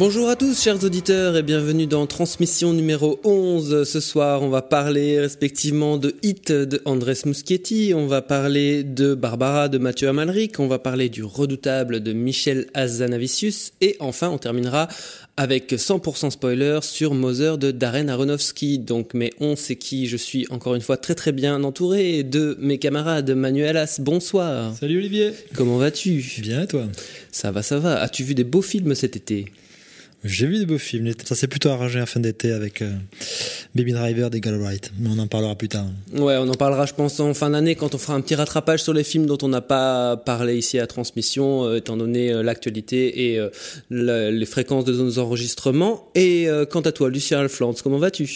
Bonjour à tous chers auditeurs et bienvenue dans Transmission numéro 11. Ce soir on va parler respectivement de Hit de Andrés Muschietti, on va parler de Barbara de Mathieu Amalric, on va parler du redoutable de Michel Azanavicius et enfin on terminera avec 100% spoiler sur Mother de Darren Aronofsky. Donc mais on sait qui je suis encore une fois très très bien entouré de mes camarades Manuel As. Bonsoir. Salut Olivier. Comment vas-tu? Bien toi? Ça va ça va. As-tu vu des beaux films cet été? J'ai vu des beaux films. Ça s'est plutôt arrangé en fin d'été avec euh, Baby Driver des Wright, mais on en parlera plus tard. Ouais, on en parlera, je pense, en fin d'année quand on fera un petit rattrapage sur les films dont on n'a pas parlé ici à Transmission, euh, étant donné euh, l'actualité et euh, la- les fréquences de nos enregistrements. Et euh, quant à toi, Lucien Alflantz, comment vas-tu?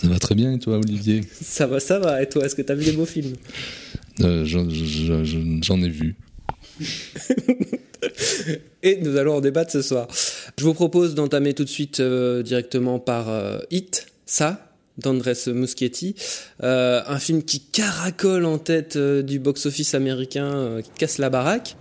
Ça va très bien et toi Olivier? Ça va, ça va. Et toi, est-ce que t'as vu des beaux films? Euh, J'en je- je- j'en ai vu. Et nous allons en débattre ce soir. Je vous propose d'entamer tout de suite euh, directement par euh, Hit, ça, d'Andrés Muschietti, Euh, un film qui caracole en tête euh, du box-office américain, euh, qui casse la baraque.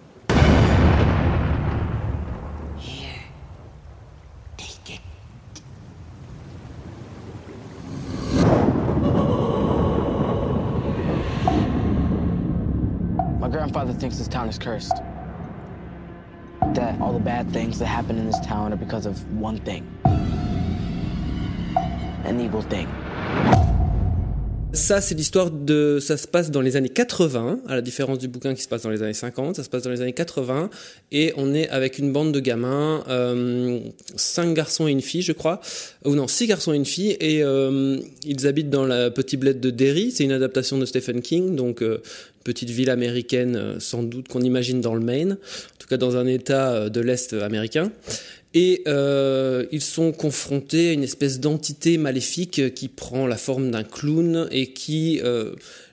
My grandfather thinks this town is cursed. That all the bad things that happen in this town are because of one thing an evil thing. Ça, c'est l'histoire de. Ça se passe dans les années 80, à la différence du bouquin qui se passe dans les années 50. Ça se passe dans les années 80, et on est avec une bande de gamins, euh, cinq garçons et une fille, je crois, ou non, six garçons et une fille, et euh, ils habitent dans la petite bled de Derry. C'est une adaptation de Stephen King, donc euh, petite ville américaine, euh, sans doute qu'on imagine dans le Maine, en tout cas dans un État euh, de l'Est américain. Et euh, ils sont confrontés à une espèce d'entité maléfique qui prend la forme d'un clown et qui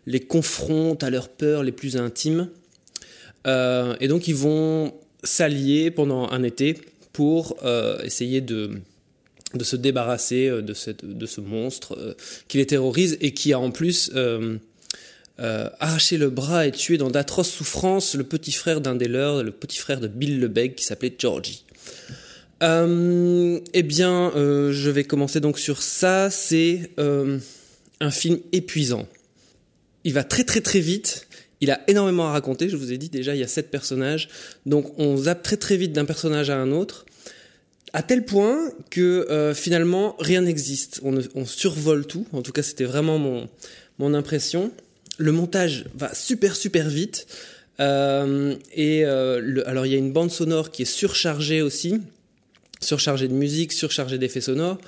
les confronte à leurs peurs les plus intimes. Et donc ils vont s'allier pendant un été pour essayer de, de se débarrasser de, cette, de ce monstre qui les terrorise et qui a en plus euh, arraché le bras et tué dans d'atroces souffrances le petit frère d'un des leurs, le petit frère de Bill Lebeg qui s'appelait Georgie. Euh, eh bien, euh, je vais commencer donc sur ça. C'est un film épuisant. Il va très très très vite. Il a énormément à raconter. Je vous ai dit déjà, il y a sept personnages. Donc on zappe très très vite d'un personnage à un autre. À tel point que finalement rien n'existe. On, on survole tout. En tout cas, c'était vraiment mon, mon impression. Le montage va super super vite. Euh, et euh, alors il y a une bande sonore qui est surchargée aussi surchargé de musique, surchargé d'effets sonores,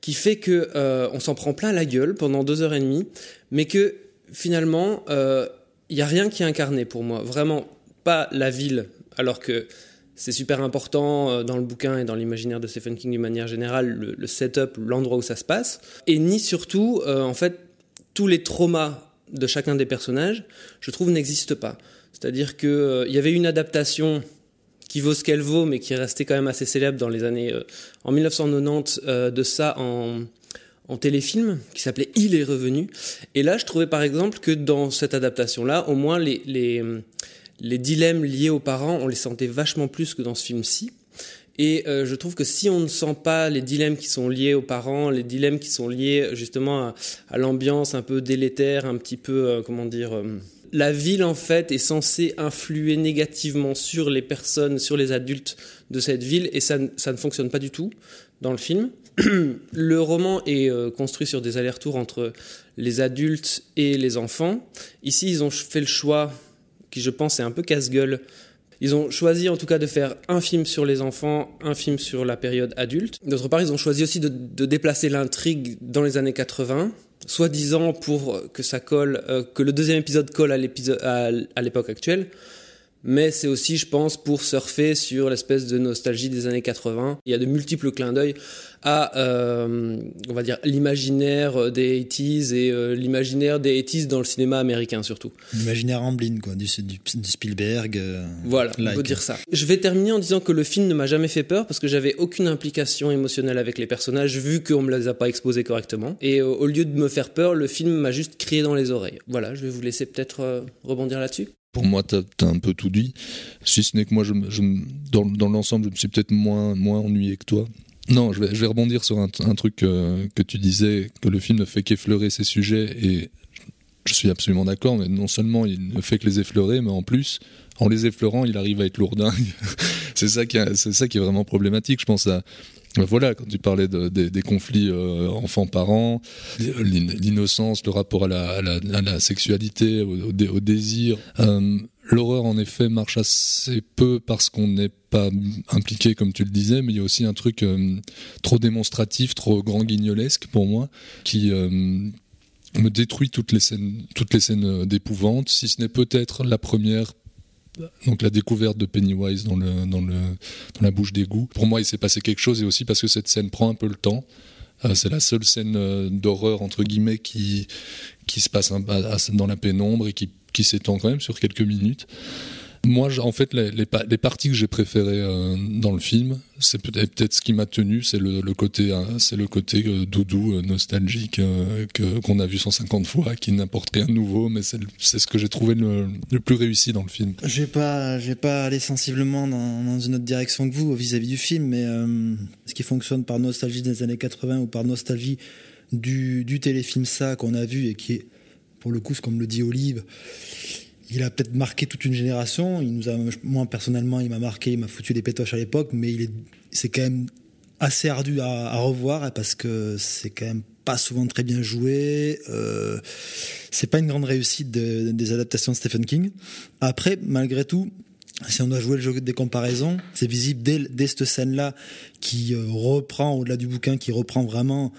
qui fait que euh, on s'en prend plein la gueule pendant deux heures et demie, mais que finalement il y a rien qui est incarné pour moi, vraiment pas la ville, alors que c'est super important dans le bouquin et dans l'imaginaire de Stephen King d'une manière générale, le, le setup, l'endroit où ça se passe, et ni surtout en fait tous les traumas de chacun des personnages, je trouve n'existent pas. C'est-à-dire que euh, y avait une adaptation qui vaut ce qu'elle vaut, mais qui est restée quand même assez célèbre dans les années euh, en 1990 euh, de ça en téléfilm qui s'appelait Il est revenu. Et là, je trouvais par exemple que dans cette adaptation-là, au moins les dilemmes liés aux parents, on les sentait vachement plus que dans ce film-ci. Et euh, je trouve que si on ne sent pas les dilemmes qui sont liés aux parents, les dilemmes qui sont liés justement à, l'ambiance un peu délétère, un petit peu, euh, comment dire, euh, la ville en fait est censée influer négativement sur les personnes, sur les adultes de cette ville, et ça, ça ne fonctionne pas du tout dans le film. le roman est construit sur des allers-retours entre les adultes et les enfants. Ici, ils ont fait le choix, qui je pense est un peu casse-gueule, ils ont choisi en tout cas de faire un film sur les enfants, un film sur la période adulte. D'autre part, ils ont choisi aussi de, déplacer l'intrigue dans les années 80, soi-disant pour que euh, que le deuxième épisode colle à l'époque actuelle. Mais c'est aussi, je pense, pour surfer sur l'espèce de nostalgie des années 80. Il y a de multiples clins d'œil à, euh, on va dire, l'imaginaire des 80s et euh, l'imaginaire des 80s dans le cinéma américain surtout. L'imaginaire Amblin, quoi, du, du, du Spielberg. euh, Voilà, on like. peut dire ça. Je vais terminer en disant que le film ne m'a jamais fait peur parce que j'avais aucune implication émotionnelle avec les personnages vu qu'on me les a pas exposés correctement. Et au lieu de me faire peur, le film m'a juste crié dans les oreilles. Voilà, je vais vous laisser peut-être rebondir là-dessus. Pour moi, t'as as un peu tout dit. Si ce n'est que moi, je, dans, dans l'ensemble, je me suis peut-être moins, moins ennuyé que toi. Non, je vais, je vais rebondir sur un, truc euh, que tu disais, que le film ne fait qu'effleurer ses sujets, et je suis absolument d'accord, mais non seulement il ne fait que les effleurer, mais en plus, en les effleurant, il arrive à être lourdingue. c'est ça, qui est- ça qui est vraiment problématique, je pense à... Voilà, quand tu parlais de- des- conflits euh, enfants-parents, l'in- l'innocence, le rapport à la, sexualité, au, au dé- au désir. Euh, L'horreur, en effet, marche assez peu parce qu'on n'est pas impliqué, comme tu le disais, mais il y a aussi un truc euh, trop démonstratif, trop grand guignolesque pour moi, qui euh, me détruit toutes les scènes, toutes les scènes d'épouvante, si ce n'est peut-être la première. Donc la découverte de Pennywise dans, le, dans, le, dans la bouche d'égout. Pour moi, il s'est passé quelque chose et aussi parce que cette scène prend un peu le temps. Euh, c'est la seule scène euh, d'horreur entre guillemets qui qui se passe dans la pénombre et qui, qui s'étend quand même sur quelques minutes. Moi, en fait, les, les, pa- les parties que j'ai préférées euh, dans le film, c'est peut-être ce qui m'a tenu, c'est le, côté, hein, c'est le côté euh, doudou, euh, nostalgique euh, que qu'on a vu 150 fois, qui n'apporte rien de nouveau, mais c'est ce que j'ai trouvé le, plus réussi dans le film. Je vais pas, je vais pas aller sensiblement dans, une autre direction que vous vis-à-vis du film, mais euh, ce qui fonctionne par nostalgie des années 80 ou par nostalgie du, téléfilm ça qu'on a vu et qui est, pour le coup, comme le dit Olive, il a peut-être marqué toute une génération. Il nous a, moi personnellement, il m'a marqué, il m'a foutu des pétoches à l'époque, mais il est, c'est quand même assez ardu à, revoir parce que c'est quand même pas souvent très bien joué. Euh, c'est pas une grande réussite de- des adaptations de Stephen King. Après, malgré tout, si on doit jouer le jeu des comparaisons, c'est visible dès, dès cette scène-là qui euh, reprend, au-delà du bouquin, qui reprend vraiment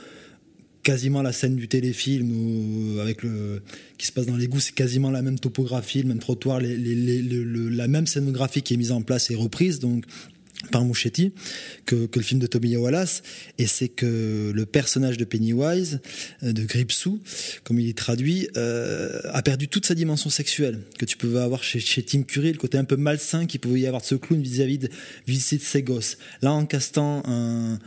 quasiment la scène du téléfilm avec le qui se passe dans l'égout, c'est quasiment la même topographie, le même trottoir, la même scénographie qui est mise en place et reprise donc par Mouchetti que, le film de Toby Wallace. Et c'est que le personnage de Pennywise euh, de Gripsou comme il est traduit euh, a perdu toute sa dimension sexuelle que tu pouvais avoir chez, Tim Curry le côté un peu malsain qu'il pouvait y avoir de ce clown vis-à-vis de, vis-à-vis de ses gosses. Là en castant un,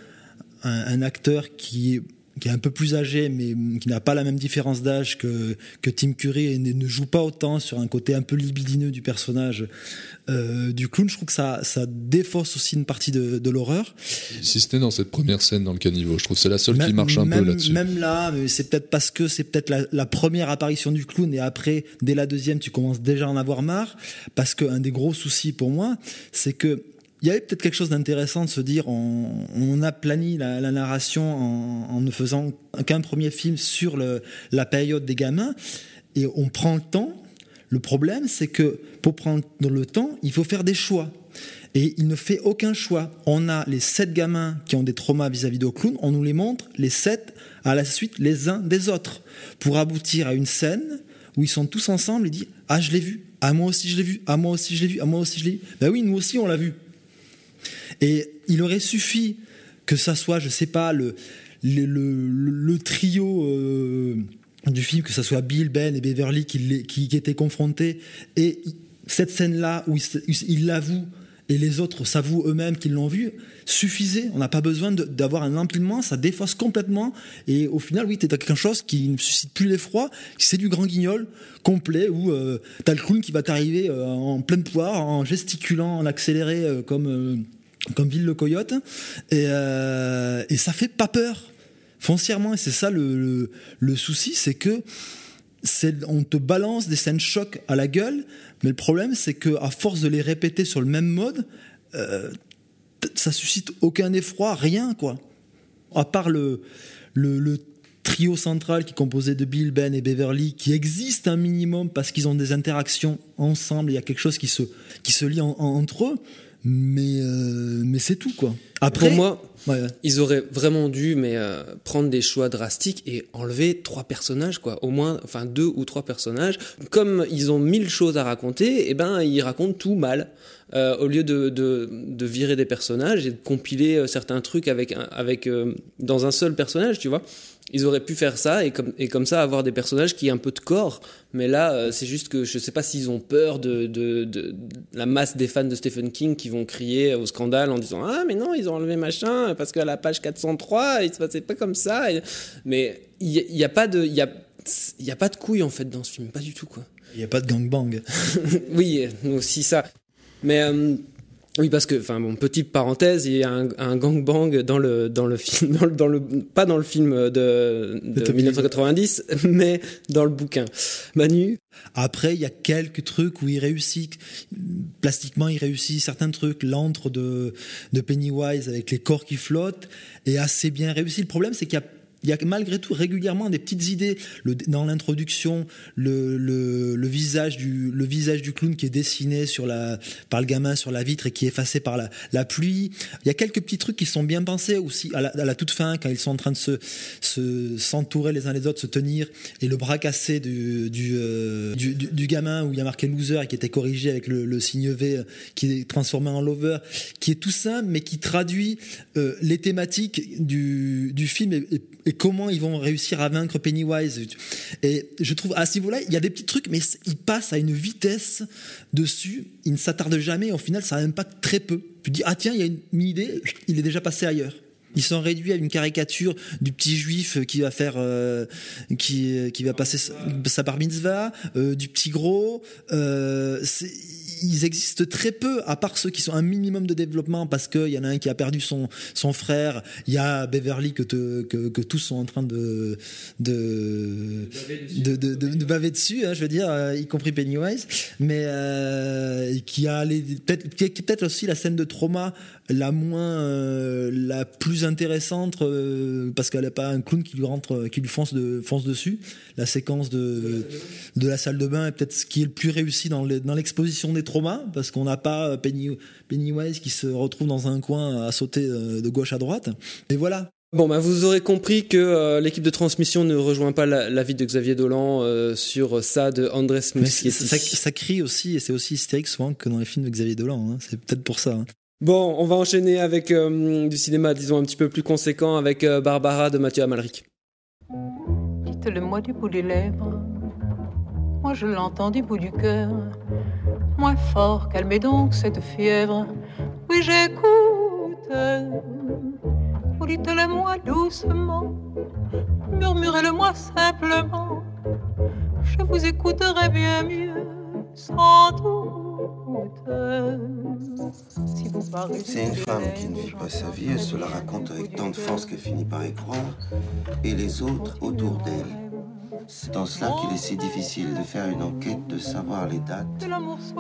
un, acteur qui qui est un peu plus âgé, mais qui n'a pas la même différence d'âge que, que Tim Curry et ne, ne joue pas autant sur un côté un peu libidineux du personnage euh, du clown. Je trouve que ça, ça défausse aussi une partie de, de l'horreur. Si c'était dans cette première scène dans le caniveau, je trouve que c'est la seule qui marche un même, peu là-dessus. Même là, c'est peut-être parce que c'est peut-être la, la première apparition du clown et après, dès la deuxième, tu commences déjà à en avoir marre. Parce qu'un des gros soucis pour moi, c'est que il y avait peut-être quelque chose d'intéressant de se dire on, on aplanit la, narration en, en ne faisant qu'un premier film sur le, la période des gamins et on prend le temps. Le problème, c'est que pour prendre le temps, il faut faire des choix. Et il ne fait aucun choix. On a les sept gamins qui ont des traumas vis-à-vis de clown, on nous les montre, les sept, à la suite, les uns des autres, pour aboutir à une scène où ils sont tous ensemble et disent Ah, je l'ai vu, ah, moi aussi je l'ai vu, ah, moi aussi je l'ai vu, ah, moi aussi je l'ai vu. Ben oui, nous aussi on l'a vu. Et il aurait suffi que ça soit, je sais pas, le, trio euh, du film, que ça soit Bill, Ben et Beverly qui, étaient confrontés. Et cette scène-là où il, l'avoue et les autres s'avouent eux-mêmes qu'ils l'ont vu, suffisait. On n'a pas besoin d'avoir un empilement, ça défausse complètement. Et au final, oui, t'es dans quelque chose qui ne suscite plus l'effroi, c'est du grand guignol complet où euh, t'as le clown qui va t'arriver euh, en pleine poire, en gesticulant, en accéléré euh, comme, comme Ville le Coyote. Et, euh, et ça fait pas peur, foncièrement. Et c'est ça le, souci, c'est que on te balance des scènes choc à la gueule, mais le problème c'est que à force de les répéter sur le même mode, euh, ça suscite aucun effroi, rien quoi. À part le, trio central qui est composé de Bill, Ben et Beverly, qui existe un minimum parce qu'ils ont des interactions ensemble, il y a quelque chose qui se, qui se lie en- en- entre eux, mais, euh, mais c'est tout quoi. Après, Pour moi, ouais, ouais. ils auraient vraiment dû mais euh, prendre des choix drastiques et enlever trois personnages quoi, au moins enfin deux ou trois personnages. Comme ils ont mille choses à raconter, et ben ils racontent tout mal. Euh, au lieu de, de, de virer des personnages et de compiler certains trucs avec avec dans un seul personnage, tu vois. Ils auraient pu faire ça et comme, et comme ça avoir des personnages qui aient un peu de corps. Mais là, euh, c'est juste que je sais pas s'ils ont peur de, de, de, de la masse des fans de Stephen King qui vont crier au scandale en disant Ah, mais non, ils ont enlevé machin parce qu'à la page 403, il se passait pas comme ça. Et- Mais il y, a- y a pas de. Y a, y a pas de couilles en fait dans ce film, pas du tout quoi. Il n'y a pas de gangbang. oui, aussi ça. Mais euh, oui, parce que, enfin bon, petite parenthèse, il y a un, un gangbang dans le dans le film, dans le, dans le- pas dans le film de, de De Tommy 1990, mais dans le bouquin. Manu, Après, il y a quelques trucs où il réussit. Plastiquement, il réussit certains trucs. L'antre de, de Pennywise avec les corps qui flottent est assez bien réussi. Le problème, c'est qu'il y a il y a malgré tout régulièrement des petites idées. Dans l'introduction, le, visage du clown qui est dessiné par le gamin sur la vitre et qui est effacé par la, pluie. Il y a quelques petits trucs qui sont bien pensés aussi à la, toute fin quand ils sont en train de se se s'entourer les uns les autres, se tenir et le bras cassé euh, du, gamin où il y a marqué loser et qui était corrigé avec le, signe V euh, qui est transformé en lover, qui est tout simple mais qui traduit euh, les thématiques du, film comment ils vont réussir à vaincre Pennywise. Et je trouve à ce niveau-là, il y a des petits trucs, mais ils passent à une vitesse dessus, ils ne s'attardent jamais. Au final, ça impacte très peu. Tu dis ah tiens, il y a une, idée, il est déjà passé ailleurs. Ils sont réduits à une caricature du petit juif qui va faire, euh, qui, va passer sa, sa bar mitzvah, euh, du petit gros. Euh, ils existent très peu, à part ceux qui sont un minimum de développement, parce qu'il y en a un qui a perdu son, son frère. Il y a Beverly que, que, tous sont en train de de de, de, baver dessus, hein, je veux dire, euh, y compris Pennywise, mais euh, qui a peut-être aussi la scène de trauma la moins euh, la plus intéressante euh, parce qu'elle n'a pas un clown qui lui rentre qui lui fonce de fonce dessus la séquence de de la salle de bain est peut-être ce qui est le plus réussi dans le- dans l'exposition des traumas parce qu'on n'a pas Penny, Pennywise qui se retrouve dans un coin à sauter euh, de gauche à droite et voilà Bon, bah, vous aurez compris que euh, l'équipe de transmission ne rejoint pas la- l'avis de Xavier Dolan euh, sur ça de Andrés Muschietti. ça, ça crie aussi et c'est aussi hystérique souvent que dans les films de Xavier Dolan hein. c'est peut-être pour ça hein. Bon, on va enchaîner avec euh, du cinéma, disons, un petit peu plus conséquent, avec euh, Barbara de Mathieu Amalric. Dites-le-moi du bout des lèvres. Moi, je l'entends du bout du cœur. Moins fort, calmez donc cette fièvre. Oui, j'écoute. Vous dites-le-moi doucement. Murmurez-le-moi simplement. Je vous écouterai bien mieux, sans doute. C'est une femme qui ne vit pas sa vie, elle se la raconte avec tant de force qu'elle finit par y croire, et les autres autour d'elle. C'est en cela qu'il est si difficile de faire une enquête, de savoir les dates,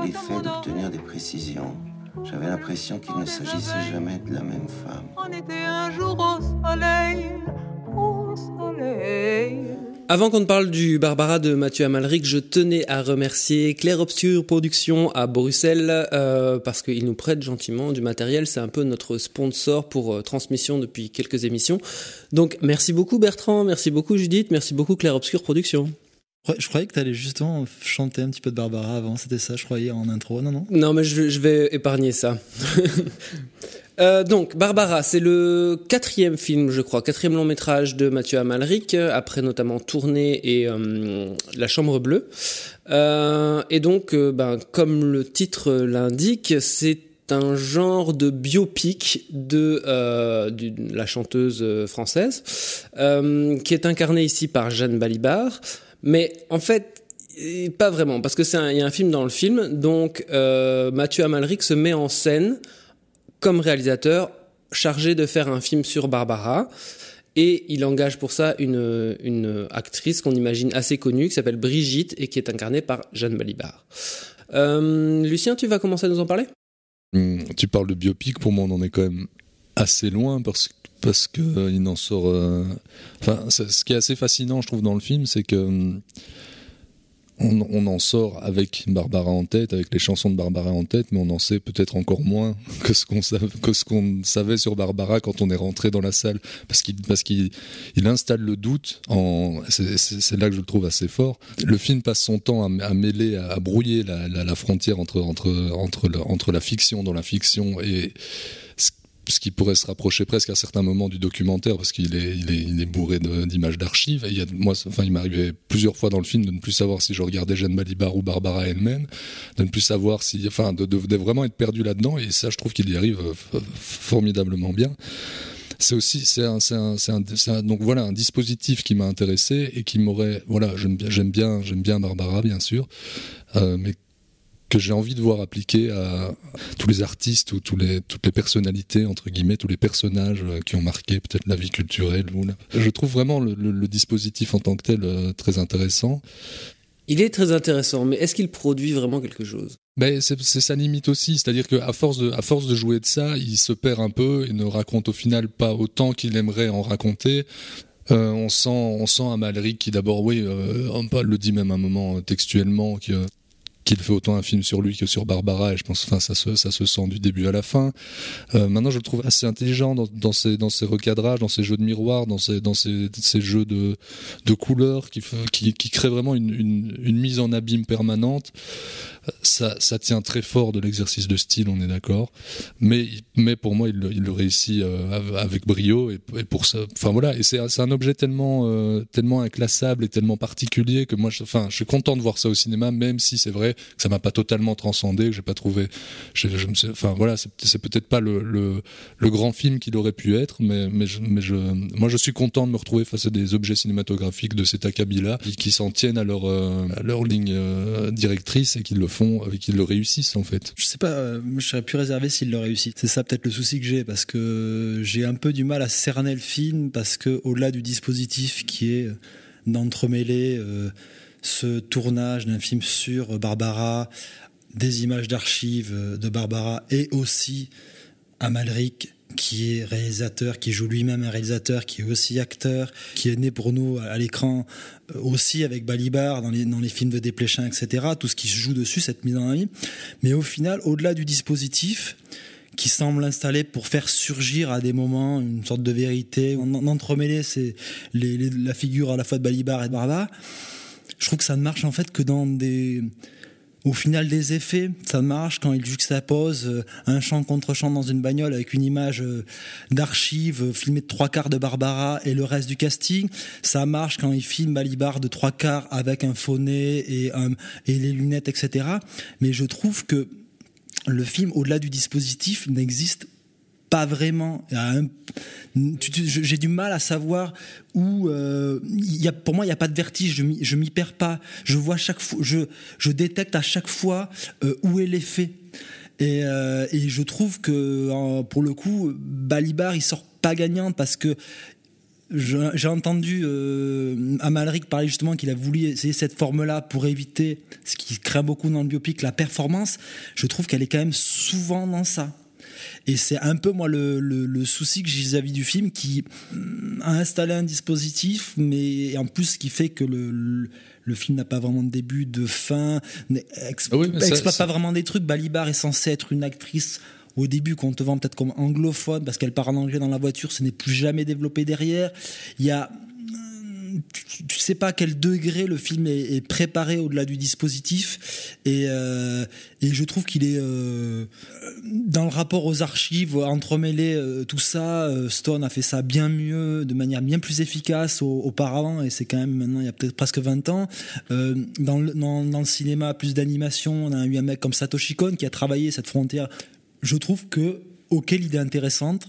les faits, d'obtenir des précisions. J'avais l'impression qu'il ne s'agissait jamais de la même femme. On était un jour au soleil, au soleil. Avant qu'on ne parle du Barbara de Mathieu Amalric, je tenais à remercier Claire Obscure Productions à Bruxelles euh, parce qu'ils nous prêtent gentiment du matériel. C'est un peu notre sponsor pour euh, transmission depuis quelques émissions. Donc merci beaucoup Bertrand, merci beaucoup Judith, merci beaucoup Claire Obscure Productions. Ouais, Je croyais que tu allais justement chanter un petit peu de Barbara avant, c'était ça, je croyais en intro. Non, non. Non, mais je, je vais épargner ça. Euh, donc, Barbara, c'est le quatrième film, je crois, quatrième long métrage de Mathieu Amalric, euh, après notamment Tournée et euh, La Chambre Bleue. Et donc, ben, comme le titre l'indique, c'est un genre de biopic de, la chanteuse française, qui est incarnée ici par Jeanne Balibar. Mais en fait, pas vraiment, parce que c'est y a un film dans le film, donc Mathieu Amalric se met en scène comme réalisateur chargé de faire un film sur Barbara. Et il engage pour ça une, une actrice qu'on imagine assez connue, qui s'appelle Brigitte, et qui est incarnée par Jeanne Balibar. Euh, Lucien, tu vas commencer à nous en parler? Hum, Tu parles de biopic, pour moi on en est quand même assez loin parce, parce que euh, il en sort. euh, Enfin, ce qui est assez fascinant, je trouve, dans le film, c'est que hum, on, en sort avec Barbara en tête, avec les chansons de Barbara en tête, mais on en sait peut-être encore moins que ce qu'on savait, sur Barbara quand on est rentré dans la salle, parce qu'il parce qu'il il installe le doute. C'est- là que je le trouve assez fort. Le film passe son temps à, mêler, à, brouiller la, frontière entre entre entre entre la fiction dans la fiction et ce qui pourrait se rapprocher presque à certains moments du documentaire parce qu'il est, il est, bourré d'images d'archives. Il enfin, il m'arrivait plusieurs fois dans le film de ne plus savoir si je regardais Jeanne Balibar ou Barbara elle-même, de ne plus savoir si, enfin, de, vraiment être perdu là-dedans. Et ça, je trouve qu'il y arrive euh, formidablement bien. C'est aussi, c'est un, un, un- donc voilà, un dispositif qui m'a intéressé et qui m'aurait, voilà, j'aime bien, j'aime bien, j'aime bien Barbara, bien sûr, euh, mais que j'ai envie de voir appliquer à tous les artistes ou tous les, toutes les personnalités, entre guillemets, tous les personnages euh, qui ont marqué peut-être la vie culturelle. Ou la- Je trouve vraiment le, le- le dispositif en tant que tel euh, très intéressant. Il est très intéressant, mais est-ce qu'il produit vraiment quelque chose? Mais c'est sa limite aussi, c'est-à-dire qu'à force, de, à force de jouer de ça, il se perd un peu et ne raconte au final pas autant qu'il aimerait en raconter. Euh, on sent, on sent un Malric qui d'abord, oui, euh, le dit même un moment textuellement, qui, euh, qu'il fait autant un film sur lui que sur Barbara, et je pense, enfin, ça se, sent du début à la fin. Euh, maintenant, je le trouve assez intelligent dans, ses, recadrages, dans ses jeux de miroir, dans ses, jeux de, couleurs qui, qui, qui créent vraiment une mise en abîme permanente. Ça, tient très fort de l'exercice de style, on est d'accord. Mais, mais pour moi, il, le- réussit euh, av- avec brio et, pour ça. Enfin voilà, et c'est un objet tellement, euh, tellement inclassable et tellement particulier que moi, je, enfin, je suis content de voir ça au cinéma, même si c'est vrai que ça m'a pas totalement transcendé, que j'ai pas trouvé. Enfin voilà, c'est peut-être pas le, grand film qu'il aurait pu être, mais, mais, je, moi, je suis content de me retrouver face à des objets cinématographiques de cet acabit-là qui, s'en tiennent à leur, euh, à leur ligne directrice et qui le font, et qui le réussissent en fait. Je sais pas, euh, je serais plus réservé s'il le réussit. C'est ça peut-être le souci que j'ai parce que j'ai un peu du mal à cerner le film parce que au-delà du dispositif qui est euh, d'entremêler euh, ce tournage d'un film sur Barbara, des images d'archives euh, de Barbara et aussi Amalric qui est réalisateur, qui joue lui-même un réalisateur, qui est aussi acteur, qui est né pour nous à l'écran euh, aussi avec Balibar dans les, films de Desplechin, etc. Tout ce qui se joue dessus, cette mise en ami. Mais au final, au-delà du dispositif, qui semble installé pour faire surgir à des moments une sorte de vérité, en entremêler c'est la figure à la fois de Balibar et de Barbara, je trouve que ça ne marche en fait que dans des au final des effets, ça marche quand il juxtapose euh, un chant contre chant dans une bagnole avec une image euh, d'archives euh, filmée de trois quarts de Barbara et le reste du casting. Ça marche quand il filme Balibar de trois quarts avec un faux nez et, et les lunettes, etc. Mais je trouve que le film, au-delà du dispositif, n'existe pas vraiment. J'ai du mal à savoir où. euh, pour moi, il n'y a pas de vertige. Je m'y- perds pas. Je vois chaque fois. Je, détecte à chaque fois euh, où est l'effet. Et, euh, je trouve que pour le coup, Balibar, il sort pas gagnant parce que j'ai entendu Amalric parler justement qu'il a voulu essayer cette forme-là pour éviter ce qui craint beaucoup dans le biopic, la performance. Je trouve qu'elle est quand même souvent dans ça. Et c'est un peu moi le, le- le souci que j'ai vis-à-vis du film qui hum, a installé un dispositif, mais en plus qui fait que le, le, le film n'a pas vraiment de début, de fin, n'est- ex- oui, mais ça- exploite ça- pas vraiment des trucs. Balibar est censé être une actrice au début qu'on te vend peut-être comme anglophone parce qu'elle parle en anglais dans la voiture, ce n'est plus jamais développé derrière. Il y a tu, tu sais pas à quel degré le film est, préparé au-delà du dispositif. Et, euh, je trouve qu'il est euh, dans le rapport aux archives entremêler euh, tout ça Stone a fait ça bien mieux de manière bien plus efficace au- auparavant et c'est quand même maintenant il y a peut-être presque 20 ans. Dans, le, cinéma plus d'animation on a eu un mec comme Satoshi Kon qui a travaillé cette frontière. Je trouve que ok l'idée est intéressante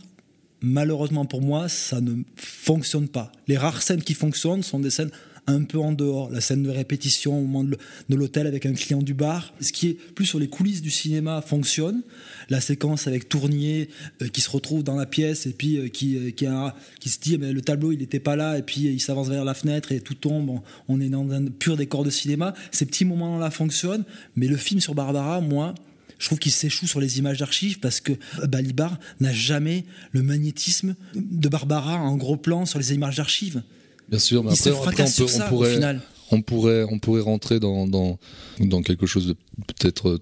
malheureusement pour moi, ça ne fonctionne pas. Les rares scènes qui fonctionnent sont des scènes un peu en dehors. La scène de répétition au moment de l'hôtel avec un client du bar. Ce qui est plus sur les coulisses du cinéma fonctionne. La séquence avec Tournier euh, qui se retrouve dans la pièce et puis euh, qui, euh, qui, se dit mais le tableau il n'était pas là et puis il s'avance vers la fenêtre et tout tombe. On est dans un pur décor de cinéma. Ces petits moments-là fonctionnent. Mais le film sur Barbara, moi, je trouve qu'il s'échoue sur les images d'archives parce que Balibar n'a jamais le magnétisme de Barbara en gros plan sur les images d'archives. Bien sûr, mais après, après, on, peut- pourrait, au final. on pourrait, on pourrait rentrer dans, dans, dans quelque chose de peut-être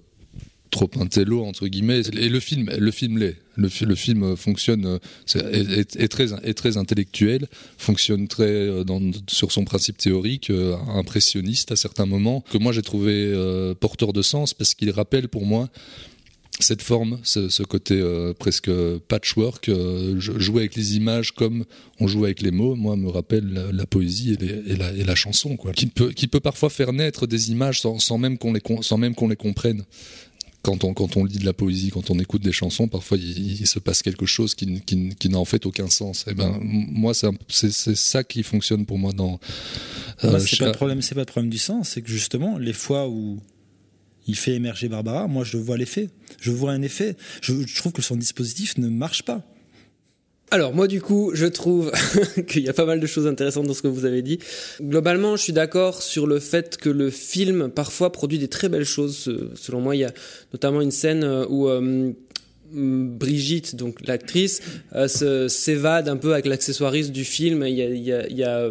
trop intello entre guillemets et le film le film l'est le, fi- le film fonctionne est, très est très intellectuel fonctionne très euh, sur son principe théorique euh, impressionniste à certains moments que moi j'ai trouvé euh, porteur de sens parce qu'il rappelle pour moi cette forme, ce, côté presque patchwork, jouer avec les images comme on joue avec les mots, moi me rappelle la, poésie et, la, et la chanson, quoi. Qui peut, qui peut parfois faire naître des images sans, sans même qu'on les, sans même qu'on les comprenne. Quand on, quand on lit de la poésie, quand on écoute des chansons, parfois il, il se passe quelque chose qui, qui, n'a en fait aucun sens. Et ben, m- moi, c'est ça qui fonctionne pour moi dans. euh, Moi, c'est pas le problème, c'est pas le problème du sens, c'est que justement, les fois où il fait émerger Barbara, moi je vois l'effet. Je vois un effet. Je, je trouve que son dispositif ne marche pas. Alors moi du coup, je trouve qu'il y a pas mal de choses intéressantes dans ce que vous avez dit. Globalement, je suis d'accord sur le fait que le film parfois produit des très belles choses. Selon moi, il y a notamment une scène euh, où euh, hum, Brigitte, donc l'actrice, euh, s'évade un peu avec l'accessoiriste du film. Il y a, il y a- il y a,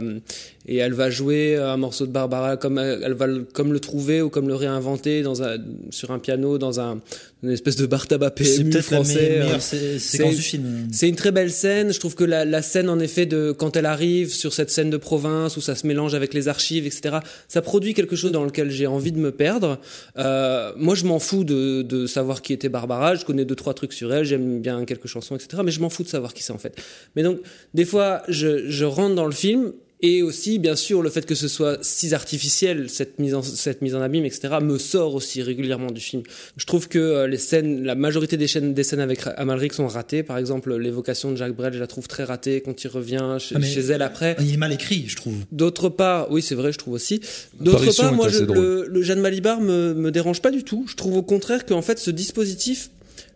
et elle va jouer un morceau de Barbara comme elle elle va le, comme le trouver ou comme le réinventer dans un, sur un piano dans un une espèce de bar tabac C'est PMU français. euh, séquence du film. c'est une très belle scène. Je trouve que la, la scène, en effet, de quand elle arrive sur cette scène de province où ça se mélange avec les archives, etc., ça produit quelque chose dans lequel j'ai envie de me perdre. Euh, moi, je m'en fous de, de savoir qui était Barbara. Je connais deux trois trucs sur elle. J'aime bien quelques chansons, etc. Mais je m'en fous de savoir qui c'est en fait. Mais donc, des fois, je, je rentre dans le film. Et aussi, bien sûr, le fait que ce soit si artificiel, cette mise en, cette mise en abîme, etc., me sort aussi régulièrement du film. Je trouve que euh, les scènes, la majorité des scènes, des scènes avec Amalric sont ratées. Par exemple, l'évocation de Jacques Brel, je la trouve très ratée quand il revient chez, Ah, chez elle après. Il est mal écrit, je trouve. D'autre part, oui, c'est vrai, je trouve aussi. D'autre part, moi, je- le, le Jeanne Malibar me, me dérange pas du tout. Je trouve au contraire qu'en fait, ce dispositif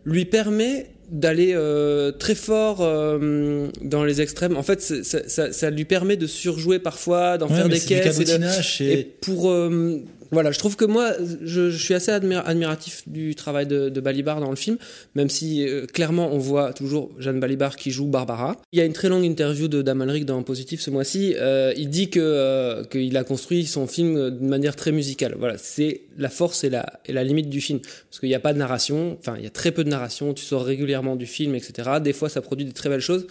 lui permet d'aller euh, très fort euh, dans les extrêmes. En fait, ça, ça, ça lui permet de surjouer parfois, d'en Ouais, faire des caisses. et de- et- pour euh, voilà, je trouve que moi, je, suis assez admira- admiratif du travail de, Balibar dans le film, même si euh, clairement on voit toujours Jeanne Balibar qui joue Barbara. Il y a une très longue interview de Damalric dans Positif ce mois-ci. Euh, il dit que euh, qu'il a construit son film d'une manière très musicale. Voilà, c'est la force et la, et la limite du film, parce qu'il n'y a pas de narration. Enfin, il y a très peu de narration. Tu sors régulièrement du film, etc. Des fois, ça produit des très belles choses.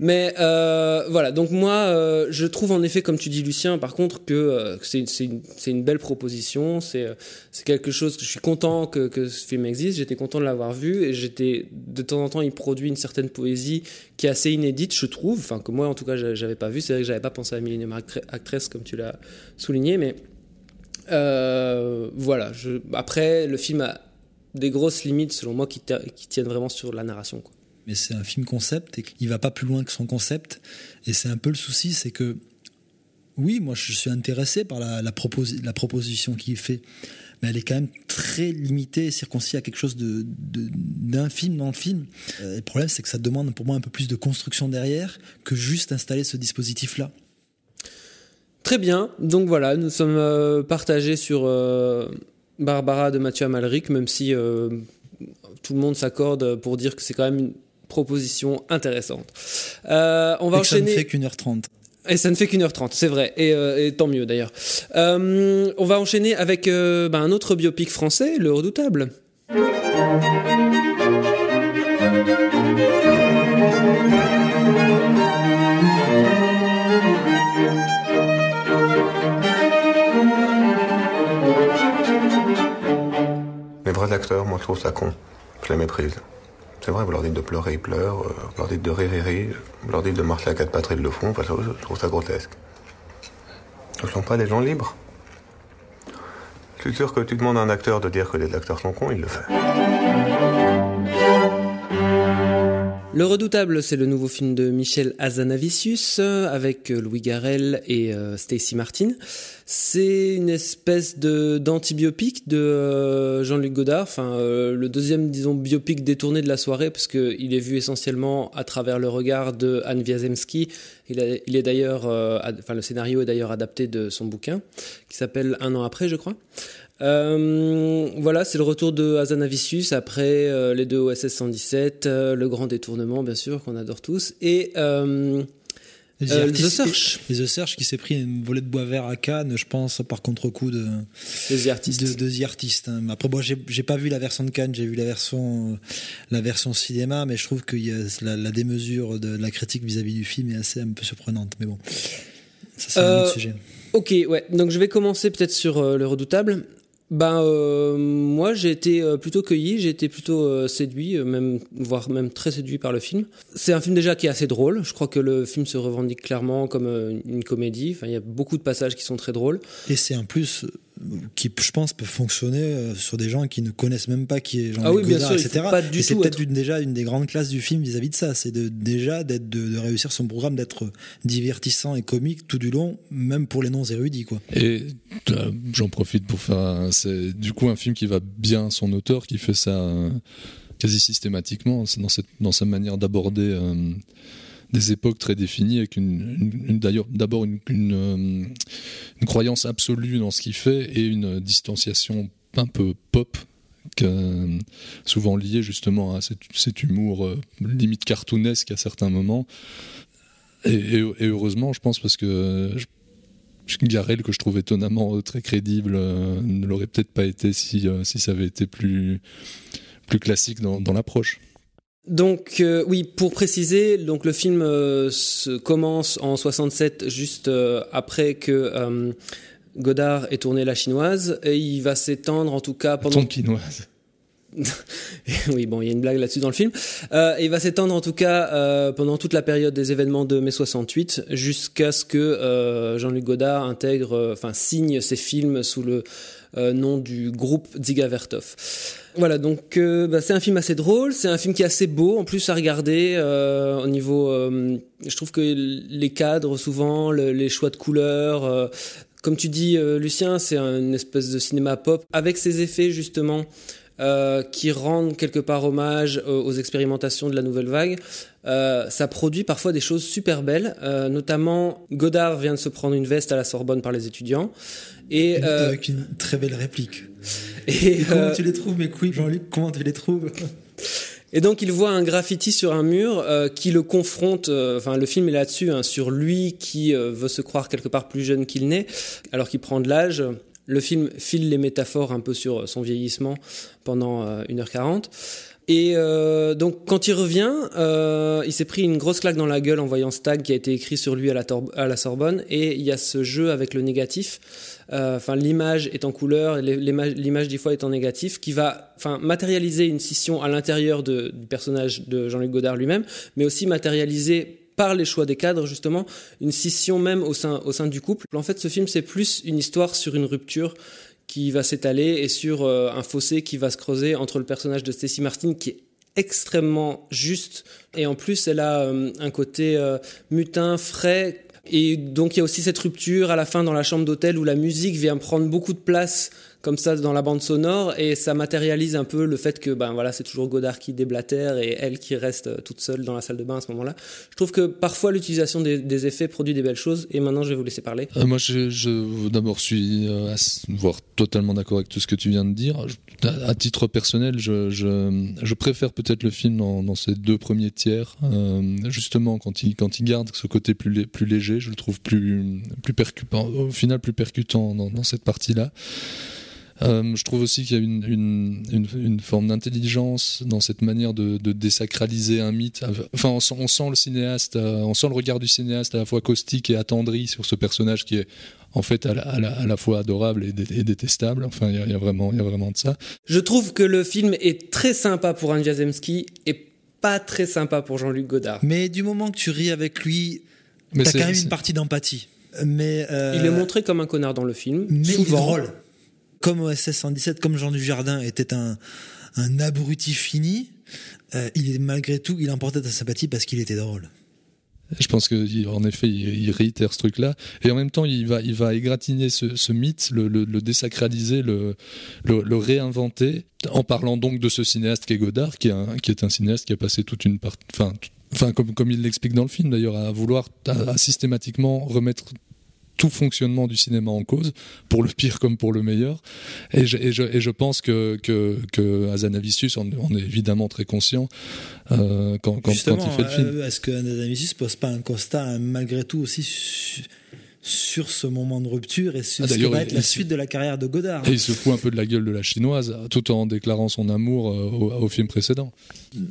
Mais euh, voilà, donc moi, euh, je trouve en effet, comme tu dis Lucien, par contre, que euh, c'est une, belle proposition, c'est quelque chose que je suis content que, ce film existe, j'étais content de l'avoir vu, et j'étais, de temps en temps, il produit une certaine poésie qui est assez inédite, je trouve, enfin que moi en tout cas j'a- j'avais pas vu, c'est vrai que j'avais pas pensé à Millennium Actre- Actress comme tu l'as souligné, mais voilà, après le film a des grosses limites selon moi qui, tiennent vraiment sur la narration. Mais c'est un film concept et qu'il va pas plus loin que son concept. Et c'est un peu le souci, c'est que oui, moi je suis intéressé par la, la, proposi- la proposition qui est faite, mais elle est quand même très limitée et circoncis à quelque chose de, d'infime dans le film. Euh, le problème, c'est que ça demande pour moi un peu plus de construction derrière que juste installer ce dispositif-là. Très bien, donc voilà, nous sommes euh, partagés sur euh, Barbara de Mathieu Amalric, même si tout le monde s'accorde pour dire que c'est quand même une proposition intéressante. Euh, on va Et que ça ne enchaîner. fait qu'une heure trente. Et ça ne fait qu'une heure trente, c'est vrai, et, euh, et tant mieux d'ailleurs. Euh, on va enchaîner avec euh, bah, un autre biopic français, Le Redoutable. Les vrais acteurs, moi je trouve ça con. Je les méprise. C'est vrai, vous leur dites de pleurer, ils pleurent. euh, Vous leur dites de rire, ils rient. Vous leur dites de marcher à quatre pattes, ils le font. Enfin, je trouve ça grotesque. Ce ne sont pas des gens libres. Je suis sûr que tu demandes à un acteur de dire que les acteurs sont cons, il le fait. Le Redoutable, c'est le nouveau film de Michel Hazanavicius euh, avec euh, Louis Garrel et euh, Stacy Martin. C'est une espèce de d'antibiopic de euh, Jean-Luc Godard, enfin le deuxième disons biopic détourné de la soirée parce que il est vu essentiellement à travers le regard de Anne Wiazemski. Il, est d'ailleurs, enfin le scénario est d'ailleurs adapté de son bouquin qui s'appelle Un an après, je crois. Euh, voilà, c'est le retour de Hazanavicius après euh, les deux OSS 117, euh, le grand détournement bien sûr qu'on adore tous, et The, Search. et The Search qui s'est pris une volée de bois vert à Cannes, je pense, par contre-coup de, The Artist. de, de The Artist. hein. Après, moi, j'ai j'ai pas vu la version de Cannes, j'ai vu la version, la version cinéma, mais je trouve que y a la, la démesure de la critique vis-à-vis du film est assez un peu surprenante. Mais bon, ça c'est un autre sujet. Ok, ouais. Donc je vais commencer peut-être sur euh, le redoutable. Ben euh, moi j'ai été euh, plutôt cueilli, j'ai été plutôt euh, séduit, même voire même très séduit par le film. C'est un film déjà qui est assez drôle. Je crois que le film se revendique clairement comme une comédie. Il y a beaucoup de passages qui sont très drôles. Et c'est un plus qui, je pense, peut fonctionner euh, sur des gens qui ne connaissent même pas qui est Jean-Luc Ah Godard, etc. Et c'est peut-être être- une- déjà une des grandes classes du film vis-à-vis de ça. C'est de, déjà d'être de, de réussir son programme, d'être divertissant et comique tout du long, même pour les non érudits, quoi. Et euh, j'en profite pour faire. un- C'est du coup un film qui va bien à son auteur, qui fait ça euh, quasi systématiquement. C'est dans, cette, dans sa manière d'aborder euh, des époques très définies, avec d'abord euh, une croyance absolue dans ce qu'il fait et une distanciation un peu pop. que- souvent liée justement à cet, humour euh, limite cartoonesque à certains moments et, heureusement je pense parce que je Garel, que je trouve étonnamment euh, très crédible, euh, ne l'aurait peut-être pas été si, euh, ça avait été plus, classique dans l'approche. Donc euh, oui, pour préciser, donc le film euh, se commence en 67, juste euh, après que euh, Godard ait tourné La Chinoise, et il va s'étendre en tout cas pendant Tonkinoise. oui, bon, il y a une blague là-dessus dans le film. Euh, et il va s'étendre en tout cas euh, pendant toute la période des événements de mai 68, jusqu'à ce que euh, Jean-Luc Godard intègre, enfin signe ses films sous le nom du groupe Dziga Vertov. Voilà, donc euh, bah, c'est un film assez drôle, c'est un film qui est assez beau en plus à regarder euh, au niveau. euh, je trouve que les cadres souvent, le- les choix de couleurs. euh, comme tu dis, euh, Lucien, c'est une espèce de cinéma pop avec ses effets justement euh, qui rendent quelque part hommage euh, aux expérimentations de la nouvelle vague. Euh, ça produit parfois des choses super belles, euh, notamment Godard vient de se prendre une veste à la Sorbonne par les étudiants. Et, euh, Avec une très belle réplique. et, Et comment euh, tu les trouves, mes couilles, Jean-Luc? Comment tu les trouves? Et donc il voit un graffiti sur un mur euh, qui le confronte, euh, enfin le film est là-dessus, hein, sur lui qui euh, veut se croire quelque part plus jeune qu'il n'est, alors qu'il prend de l'âge. Le film file les métaphores un peu sur son vieillissement pendant euh, 1h40. Et euh, donc quand il revient, euh, il s'est pris une grosse claque dans la gueule en voyant ce tag qui a été écrit sur lui à la, Sorbonne. Et il y a ce jeu avec le négatif. Euh, Enfin, l'image est en couleur, l'image des fois est en négatif, qui va, enfin, matérialiser une scission à l'intérieur du personnage de Jean-Luc Godard lui-même, mais aussi matérialiser par les choix des cadres justement une scission même au sein du couple. En fait, ce film c'est plus une histoire sur une rupture qui va s'étaler et sur euh, un fossé qui va se creuser entre le personnage de Stacy Martin qui est extrêmement juste. Et en plus elle a euh, un côté euh, mutin, frais. Et donc il y a aussi cette rupture à la fin dans la chambre d'hôtel où la musique vient prendre beaucoup de place comme ça dans la bande sonore et ça matérialise un peu le fait que ben voilà c'est toujours Godard qui déblatère et elle qui reste euh, toute seule dans la salle de bain à ce moment-là. Je trouve que parfois l'utilisation des, effets produit des belles choses et maintenant je vais vous laisser parler. Euh, moi, je, je d'abord suis euh, voire totalement d'accord avec tout ce que tu viens de dire. À, titre personnel, je, je, je préfère peut-être le film dans, dans ses deux premiers tiers, euh, justement quand il quand il garde ce côté plus plus léger, je le trouve plus plus percutant, au final plus percutant dans, dans cette partie-là. Euh, je trouve aussi qu'il y a une, une, une, une forme d'intelligence dans cette manière de, de désacraliser un mythe. Enfin, on sent, on sent le cinéaste, euh, on sent le regard du cinéaste à la fois caustique et attendri sur ce personnage qui est en fait à la, à la, à la fois adorable et, dé- et détestable. Enfin, il y a, il y a vraiment, il y a vraiment de ça. Je trouve que le film est très sympa pour Anne Jasemski et pas très sympa pour Jean-Luc Godard. Mais du moment que tu ris avec lui, t'as quand même une partie d'empathie. Mais euh, Il est montré comme un connard dans le film. mais il est souvent. drôle. Comme OSS 117, comme Jean Dujardin était un, un abruti fini, euh, il est malgré tout, il emportait ta sympathie parce qu'il était drôle. Je pense que en effet, il, réitère ce truc-là, et en même temps, il va, il va égratigner ce, mythe, le, désacraliser, le, réinventer, en parlant donc de ce cinéaste qu'est Godard, qui est un, qui est un cinéaste qui a passé toute une partie, enfin, enfin comme, comme il l'explique dans le film d'ailleurs, à vouloir systématiquement remettre tout fonctionnement du cinéma en cause, pour le pire comme pour le meilleur. Et je, et je, et je pense que, que, que Azanavicius en, en est évidemment très conscient euh, quand, quand, quand Justement, il fait le film. euh, est-ce que Anadamicius pose pas un constat hein, malgré tout aussi sur ce moment de rupture et sur Ah, ce qui va être la suite de la carrière de Godard Et il se fout un peu de la gueule de la chinoise, tout en déclarant son amour euh, au, au film précédent.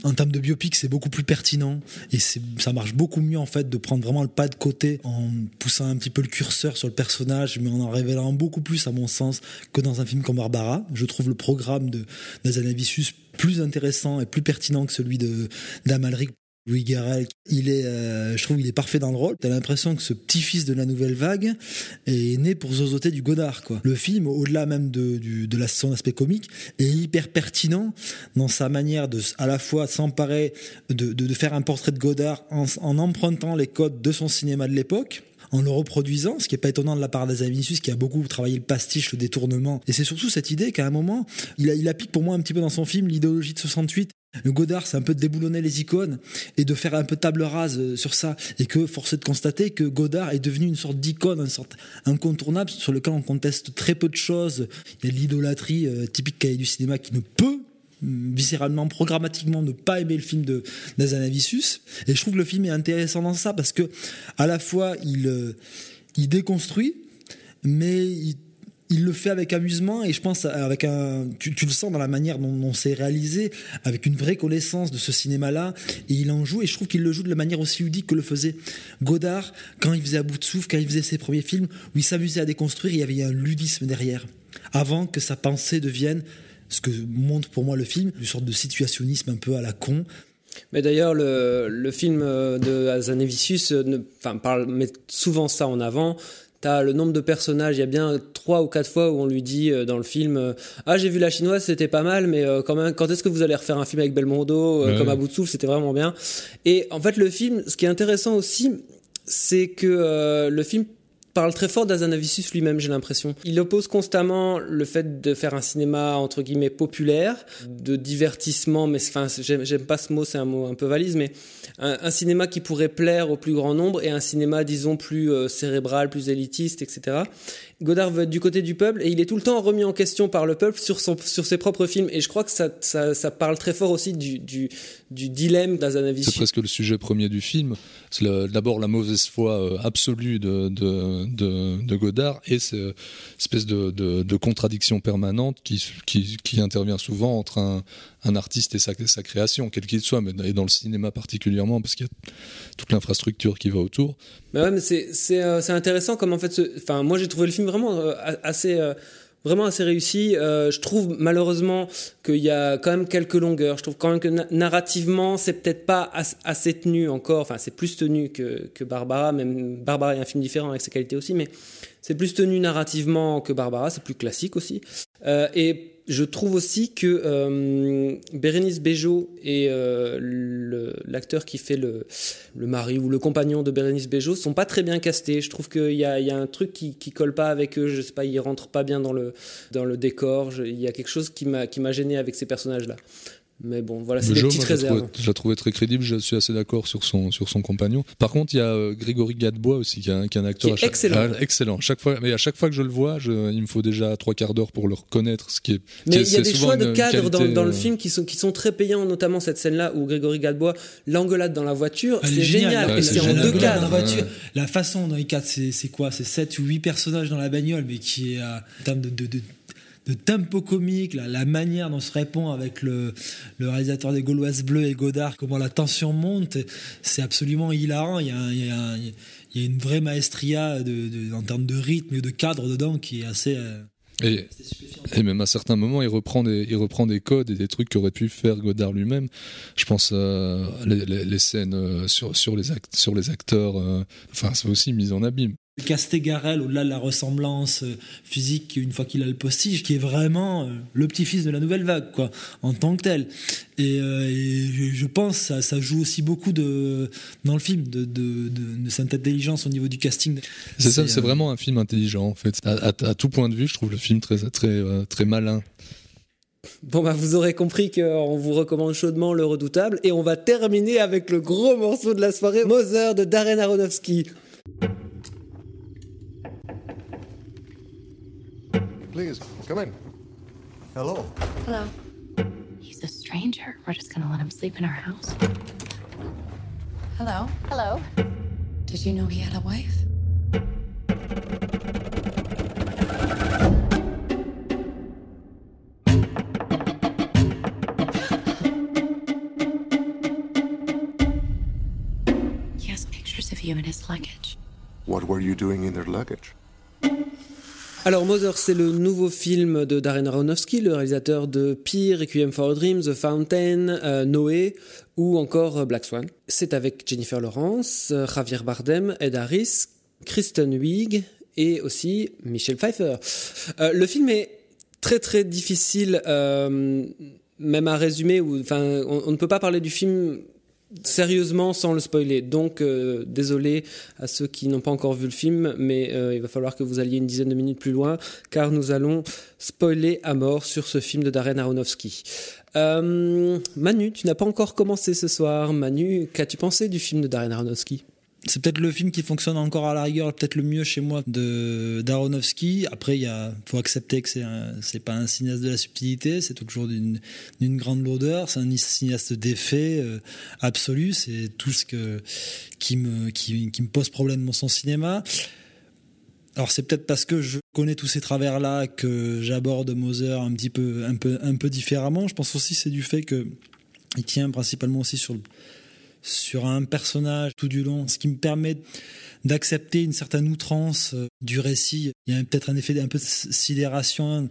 en termes de biopic, c'est beaucoup plus pertinent et ça marche beaucoup mieux en fait de prendre vraiment le pas de côté en poussant un petit peu le curseur sur le personnage, mais en en révélant beaucoup plus à mon sens que dans un film comme Barbara. Je trouve le programme de d'Azanavicius plus intéressant et plus pertinent que celui de d'Amalric. Louis Garrel, il est, euh, je trouve, il est parfait dans le rôle. T'as l'impression que ce petit-fils de la nouvelle vague est né pour zozoter du Godard. Le film, au-delà même de, son aspect comique, est hyper pertinent dans sa manière de, à la fois s'emparer, de, faire un portrait de Godard en empruntant les codes de son cinéma de l'époque en le reproduisant, ce qui est pas étonnant de la part d'Azanavicius qui a beaucoup travaillé le pastiche, le détournement. Et c'est surtout cette idée qu'à un moment, il, a, applique pour moi un petit peu dans son film l'idéologie de 68. Le Godard, c'est un peu de déboulonner les icônes et de faire un peu table rase euh, sur ça. Et que, force est de constater que Godard est devenu une sorte d'icône, une sorte incontournable sur lequel on conteste très peu de choses. Il y a l'idolâtrie euh, typique du cinéma qui ne peut viscéralement, programmatiquement, ne pas aimer le film de d'Azanavicius. Et je trouve que le film est intéressant dans ça parce que, à la fois, il, euh, déconstruit, mais il, le fait avec amusement et je pense avec un, tu, le sens dans la manière dont, dont c'est réalisé, avec une vraie connaissance de ce cinéma-là, et il en joue et je trouve qu'il le joue de la manière aussi ludique que le faisait Godard quand il faisait à bout de souffle, quand il faisait ses premiers films où il s'amusait à déconstruire, il y avait un ludisme derrière, avant que sa pensée devienne ce que montre pour moi le film, une sorte de situationnisme un peu à la con, Mais d'ailleurs, le, le film euh, de Azanavicius euh, ne, enfin, parle, met souvent ça en avant. T'as le nombre de personnages, il y a bien trois ou quatre fois où on lui dit euh, dans le film euh, Ah, j'ai vu la chinoise, c'était pas mal, mais euh, quand même, quand est-ce que vous allez refaire un film avec Belmondo, euh, Ouais. comme à bout de souffle, c'était vraiment bien. Et en fait, le film, ce qui est intéressant aussi, c'est que euh, le film parle très fort d'Azanavicius lui-même, j'ai l'impression. Il oppose constamment le fait de faire un cinéma entre guillemets populaire, de divertissement, mais enfin, j'aime pas ce mot, c'est un mot un peu valise, mais un, un cinéma qui pourrait plaire au plus grand nombre et un cinéma, disons, plus euh, cérébral, plus élitiste, etc. Godard veut être du côté du peuple et il est tout le temps remis en question par le peuple sur, son, sur ses propres films. Et je crois que ça, ça, ça parle très fort aussi du, du, du dilemme C'est d'Azanavicius. presque le sujet premier du film. C'est d'abord la mauvaise foi euh, absolue de, de, de, de Godard et cette espèce de, de, contradiction permanente qui, qui, qui intervient souvent entre un, un artiste et sa, sa création, quel qu'il soit, mais et dans le cinéma particulièrement, parce qu'il y a toute l'infrastructure qui va autour. Mais ouais, mais c'est c'est euh, c'est intéressant comme en fait, enfin moi j'ai trouvé le film vraiment euh, assez euh, vraiment assez réussi. Euh, je trouve malheureusement qu'il y a quand même quelques longueurs. Je trouve quand même que na- narrativement c'est peut-être pas as- assez tenu encore. Enfin c'est plus tenu que que Barbara. Même Barbara est un film différent avec ses qualités aussi, mais c'est plus tenu narrativement que Barbara. C'est plus classique aussi. Euh, et je trouve aussi que euh, Bérénice Bejo et euh, l'acteur qui fait le, mari ou le compagnon de Bérénice Bejo sont pas très bien castés. Je trouve qu'il y a, un truc qui, colle pas avec eux. Je sais pas, ils rentrent pas bien dans le, dans le décor. Il y a quelque chose qui m'a, qui m'a gêné avec ces personnages-là. Mais bon, voilà, c'est des petites moi, réserves. trouvais, je la trouvais très crédible, je suis assez d'accord sur son, sur son compagnon. Par contre, il y a euh, Grégory Gadebois aussi, qui est un, qui est un acteur Qui est à chaque- excellent. Ah, excellent. Chaque fois, mais à chaque fois que je le vois, je, il me faut déjà trois quarts d'heure pour le reconnaître, ce qui est. Mais il y a des choix de une cadre dans, le euh, film qui sont, qui sont très payants, notamment cette scène-là où Grégory Gadebois l'engueulade dans la voiture. Elle C'est est géniale, génial. Ouais, Et c'est en deux La cadres. dans la voiture, la façon dans les cadres, c'est quoi? C'est 7 ou 8 personnages dans la bagnole, mais qui est euh, en termes de, de, de, de tempo comique, la, la manière dont se répond avec le, le réalisateur des Gauloises Bleues et Godard, comment la tension monte, c'est absolument hilarant. Il y a, un- il y a un- il y a une vraie maestria de, de- en termes de rythme et de cadre dedans qui est assez. euh, Et, et même à certains moments, il reprend des, il reprend des codes et des trucs qu'aurait pu faire Godard lui-même. Je pense euh, les, les, les scènes euh, sur, sur, les act- sur les acteurs. euh, Enfin, c'est aussi mise en abîme. Castegarel, au-delà de la ressemblance euh, physique, une fois qu'il a le postige, qui est vraiment euh, le petit-fils de la nouvelle vague, quoi, en tant que tel. Et, euh, et je, pense ça, ça joue aussi beaucoup de, dans le film de, de, de, de cette intelligence au niveau du casting. C'est ça, C'est, euh, vraiment un film intelligent en fait. À, à- à tout point de vue, je trouve le film très, très, très malin. Bon, bah, vous aurez compris qu'on vous recommande chaudement Le Redoutable. Et on va terminer avec le gros morceau de la soirée, Mother de Darren Aronofsky. Please, come in. Hello. Hello. He's a stranger. We're just gonna let him sleep in our house. Hello. Hello. Did you know he had a wife? He has pictures of you in his luggage. What were you doing in their luggage? Alors Mother, c'est le nouveau film de Darren Aronofsky, le réalisateur de Pi, Requiem for a Dream, The Fountain, euh, Noé ou encore euh, Black Swan. C'est avec Jennifer Lawrence, euh, Javier Bardem, Ed Harris, Kristen Wiig et aussi Michelle Pfeiffer. Le film est très très difficile, même à résumer. Ou, enfin, on ne peut pas parler du film sérieusement sans le spoiler. Donc euh, désolé à ceux qui n'ont pas encore vu le film, mais euh, il va falloir que vous alliez une dizaine de minutes plus loin, car nous allons spoiler à mort sur ce film de Darren Aronofsky. Euh, Manu, tu n'as pas encore commencé ce soir. Manu, qu'as-tu pensé du film de Darren Aronofsky? C'est peut-être le film qui fonctionne encore à la rigueur, peut-être le mieux chez moi de d'Aronofsky. Après, il faut accepter que c'est c'est pas un cinéaste de la subtilité, c'est toujours d'une grande lourdeur. C'est un cinéaste d'effet euh, absolu. C'est tout ce qui me pose problème dans son cinéma. Alors c'est peut-être parce que je connais tous ces travers-là que j'aborde Moser un petit peu, différemment. Je pense aussi c'est du fait que il tient principalement aussi sur le, sur un personnage tout du long, ce qui me permet d'accepter une certaine outrance euh, du récit. Il y a peut-être un effet un peu de sidération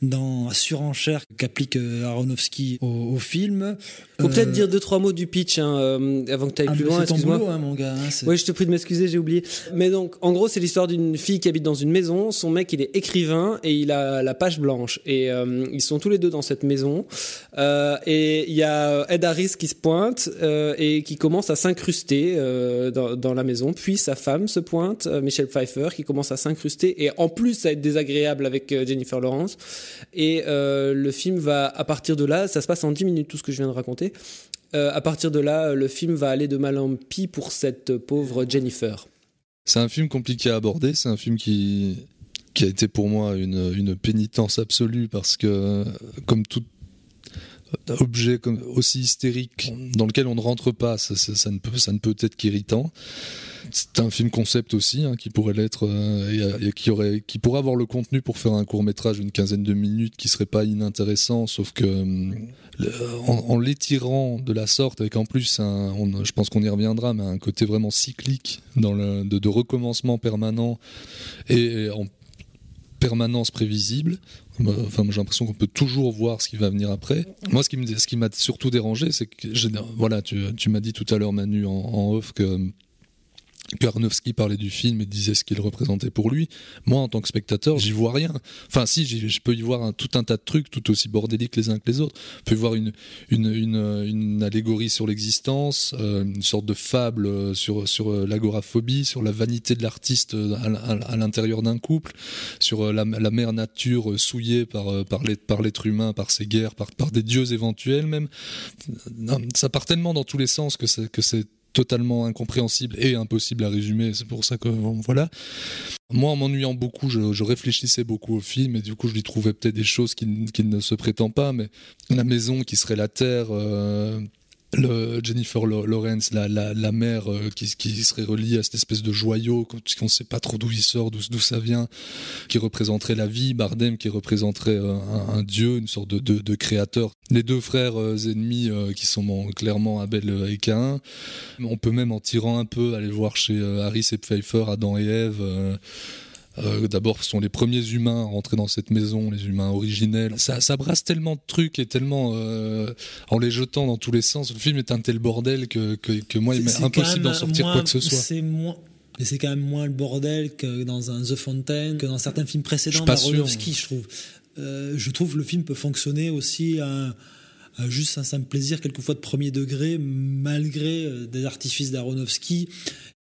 dans la surenchère qu'applique euh, Aronofsky au, au film. Faut peut-être Euh, dire deux trois mots du pitch hein, avant que tu ailles ah, plus loin. c'est Excuse-moi. boulot, hein, mon gars. hein, je te prie de m'excuser, j'ai oublié. Mais donc, en gros, c'est l'histoire d'une fille qui habite dans une maison. Son mec, il est écrivain et il a la page blanche. Et euh, ils sont tous les deux dans cette maison. Euh, et il y a Ed Harris qui se pointe euh, qui commence à s'incruster euh, dans, la maison. Puis sa femme se pointe, euh, Michelle Pfeiffer, qui commence à s'incruster et en plus à être désagréable avec euh, Jennifer Lawrence. Et euh, le film va, à partir de là, ça se passe en 10 minutes, tout ce que je viens de raconter. À partir de là, le film va aller de mal en pis pour cette pauvre Jennifer. C'est un film compliqué à aborder, c'est un film qui, a été pour moi une, une pénitence absolue parce que, comme tout objet aussi hystérique dans lequel on ne rentre pas, ça, ne, peut, ça ne peut être qu'irritant. C'est un film concept aussi, hein, qui pourrait l'être, euh, et qui, aurait, qui pourrait avoir le contenu pour faire un court métrage d'une quinzaine de minutes qui serait pas inintéressant, sauf que le- en, l'étirant de la sorte, avec en plus, je pense qu'on y reviendra, mais un côté vraiment cyclique de recommencement permanent et en permanence prévisible. Enfin, j'ai l'impression qu'on peut toujours voir ce qui va venir après. Moi, ce qui m'a surtout dérangé, c'est que, voilà, tu, m'as dit tout à l'heure, Manu, en off, que que Aronofsky parlait du film et disait ce qu'il représentait pour lui. Moi, en tant que spectateur, j'y vois rien. Enfin, si, je peux y voir un- tout un tas de trucs, tout aussi bordéliques les uns que les autres. Je peux y voir une, une, une, une allégorie sur l'existence, euh, une sorte de fable sur, sur euh, l'agoraphobie, sur la vanité de l'artiste euh, à, l'intérieur d'un couple, sur la, la mère nature souillée par, par l'être humain, par ses guerres, par, par des dieux éventuels même. Ça part tellement dans tous les sens que que c'est totalement incompréhensible et impossible à résumer. C'est pour ça que voilà. Moi, en m'ennuyant beaucoup, je, réfléchissais beaucoup au film et du coup, je lui trouvais peut-être des choses qui, qui ne se prétendent pas. Mais la maison qui serait la terre. euh, le Jennifer Lawrence, la, la, la mère euh, qui, qui serait reliée à cette espèce de joyau, qu'on ne sait pas trop d'où il sort, d'où d'où ça vient, qui représenterait la vie, Bardem qui représenterait euh, un, un dieu, une sorte de, de, de créateur. Les deux frères euh, ennemis euh, qui sont bon, clairement Abel et Cain. On peut même en tirant un peu aller voir chez euh, Harris et Pfeiffer, Adam et Ève. Euh, D'abord, ce sont les premiers humains à rentrer dans cette maison, les humains originels. Ça, ça brasse tellement de trucs et tellement euh, en les jetant dans tous les sens. Le film est un tel bordel que, que, que moi, il m'est impossible d'en sortir moins- quoi que ce soit. C'est moins. Mais c'est quand même moins le bordel que dans un The Fountain, que dans certains films Je précédents suis pas sûr. d'Aronofsky, je trouve. Euh, je trouve le film peut fonctionner aussi à, à juste un simple plaisir, quelquefois de premier degré, malgré euh, des artifices d'Aronofsky.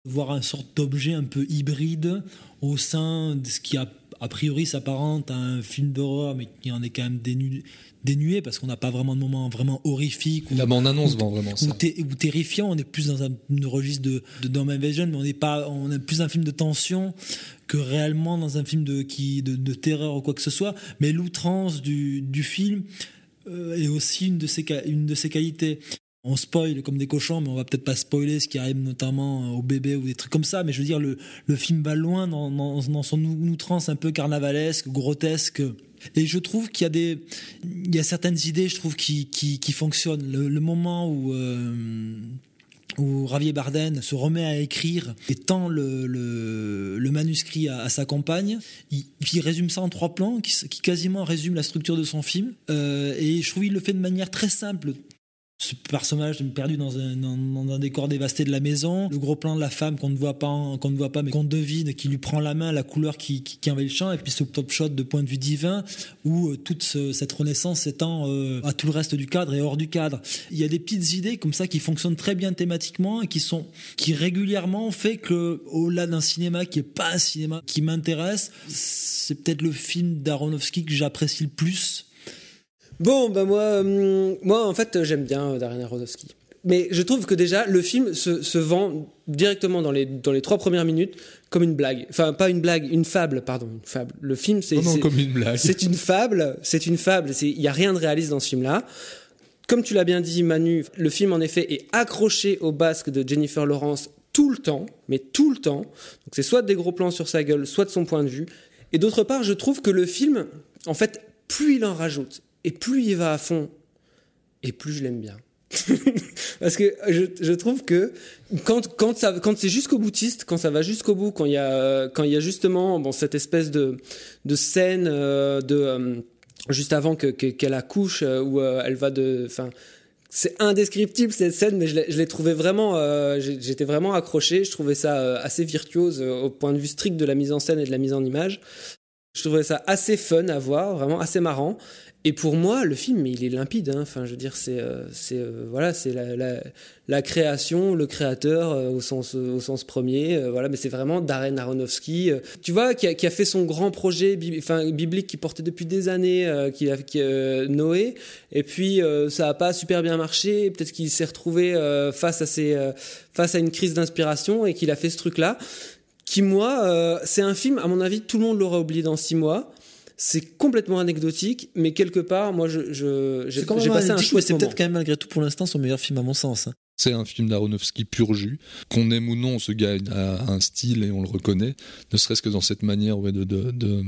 Voir un sorte d'objet un peu hybride au sein de ce qui a a priori s'apparente à un film d'horreur, mais qui en est quand même dénu- dénué parce qu'on n'a pas vraiment de moment vraiment horrifique. ou- La bande-annonce ou- vend vraiment ça. Ou, terrifiant, on est plus dans un, registre de, de Invasion, mais on n'est pas, on est plus un film de tension que réellement dans un film de, qui, de, de terreur ou quoi que ce soit. Mais l'outrance du, du film euh, est aussi une de ses, une de ses qualités. On spoil comme des cochons, mais on va peut-être pas spoiler ce qui arrive notamment au bébé ou des trucs comme ça. Mais je veux dire, le, film va loin dans, son ou- outrance un peu carnavalesque, grotesque. Et je trouve qu'il y a des, il y a certaines idées, je trouve, qui, fonctionnent. Le, moment où, euh, où Javier Bardem se remet à écrire et tend le, manuscrit à, sa compagne, il, résume ça en trois plans qui, quasiment résument la structure de son film. Euh, et je trouve qu'il le fait de manière très simple. Ce personnage perdu dans un, dans, un décor dévasté de la maison, le gros plan de la femme qu'on ne voit pas, qu'on ne voit pas, mais qu'on devine, qui lui prend la main, la couleur qui, qui, qui envahit le champ, et puis ce top shot de point de vue divin où euh, toute ce- cette renaissance s'étend euh, à tout le reste du cadre et hors du cadre. Il y a des petites idées comme ça qui fonctionnent très bien thématiquement et qui sont qui régulièrement fait que au-delà d'un cinéma qui est pas un cinéma qui m'intéresse, c'est peut-être le film d'Aronofsky que j'apprécie le plus. Bon, bah moi, hum, moi en fait, j'aime bien euh, Darren Aronofsky. Mais je trouve que déjà, le film se, se vend directement dans les, dans les trois premières minutes comme une blague. Enfin, pas une blague, une fable, pardon, une fable. Le film, c'est. Non, comme une blague. C'est une fable, c'est une fable, il n'y a rien de réaliste dans ce film-là. Comme tu l'as bien dit, Manu, le film en effet est accroché au basque de Jennifer Lawrence tout le temps, mais tout le temps. Donc c'est soit des gros plans sur sa gueule, soit de son point de vue. Et d'autre part, je trouve que le film, en fait, plus il en rajoute et plus il va à fond, et plus je l'aime bien. Parce que je, trouve que quand, quand, quand c'est jusqu'au boutiste, quand ça va jusqu'au bout, quand il y a, quand il y a justement bon, cette espèce de, de scène euh, de, euh, juste avant que, que- qu'elle accouche, euh, où elle va de. Enfin, c'est indescriptible cette scène, mais je l'ai, trouvé vraiment. j'étais vraiment accroché. Je trouvais ça assez virtuose au point de vue strict de la mise en scène et de la mise en image. Je trouvais ça assez fun à voir, vraiment assez marrant. Et pour moi, le film, il est limpide. hein. Enfin, je veux dire, c'est, euh, c'est, euh, voilà, c'est la, la, la création, le créateur euh, au sens, au sens premier. voilà, mais c'est vraiment Darren Aronofsky, tu vois, qui a, qui a fait son grand projet, enfin, biblique qui portait depuis des années, euh, qui qui, euh, Noé. Et puis, euh, ça a pas super bien marché. Peut-être qu'il s'est retrouvé face à ses, face à une crise d'inspiration et qu'il a fait ce truc-là. Qui moi, c'est un film. À mon avis, tout le monde l'aura oublié dans six mois. C'est complètement anecdotique, mais quelque part, moi, je, j'ai passé un chouette c'est peut-être quand même malgré tout pour l'instant son meilleur film à mon sens. hein. C'est un film d'Aronofsky pur jus. Qu'on aime ou non, ce gars a un style et on le reconnaît, ne serait-ce que dans cette manière ouais, de, de, de,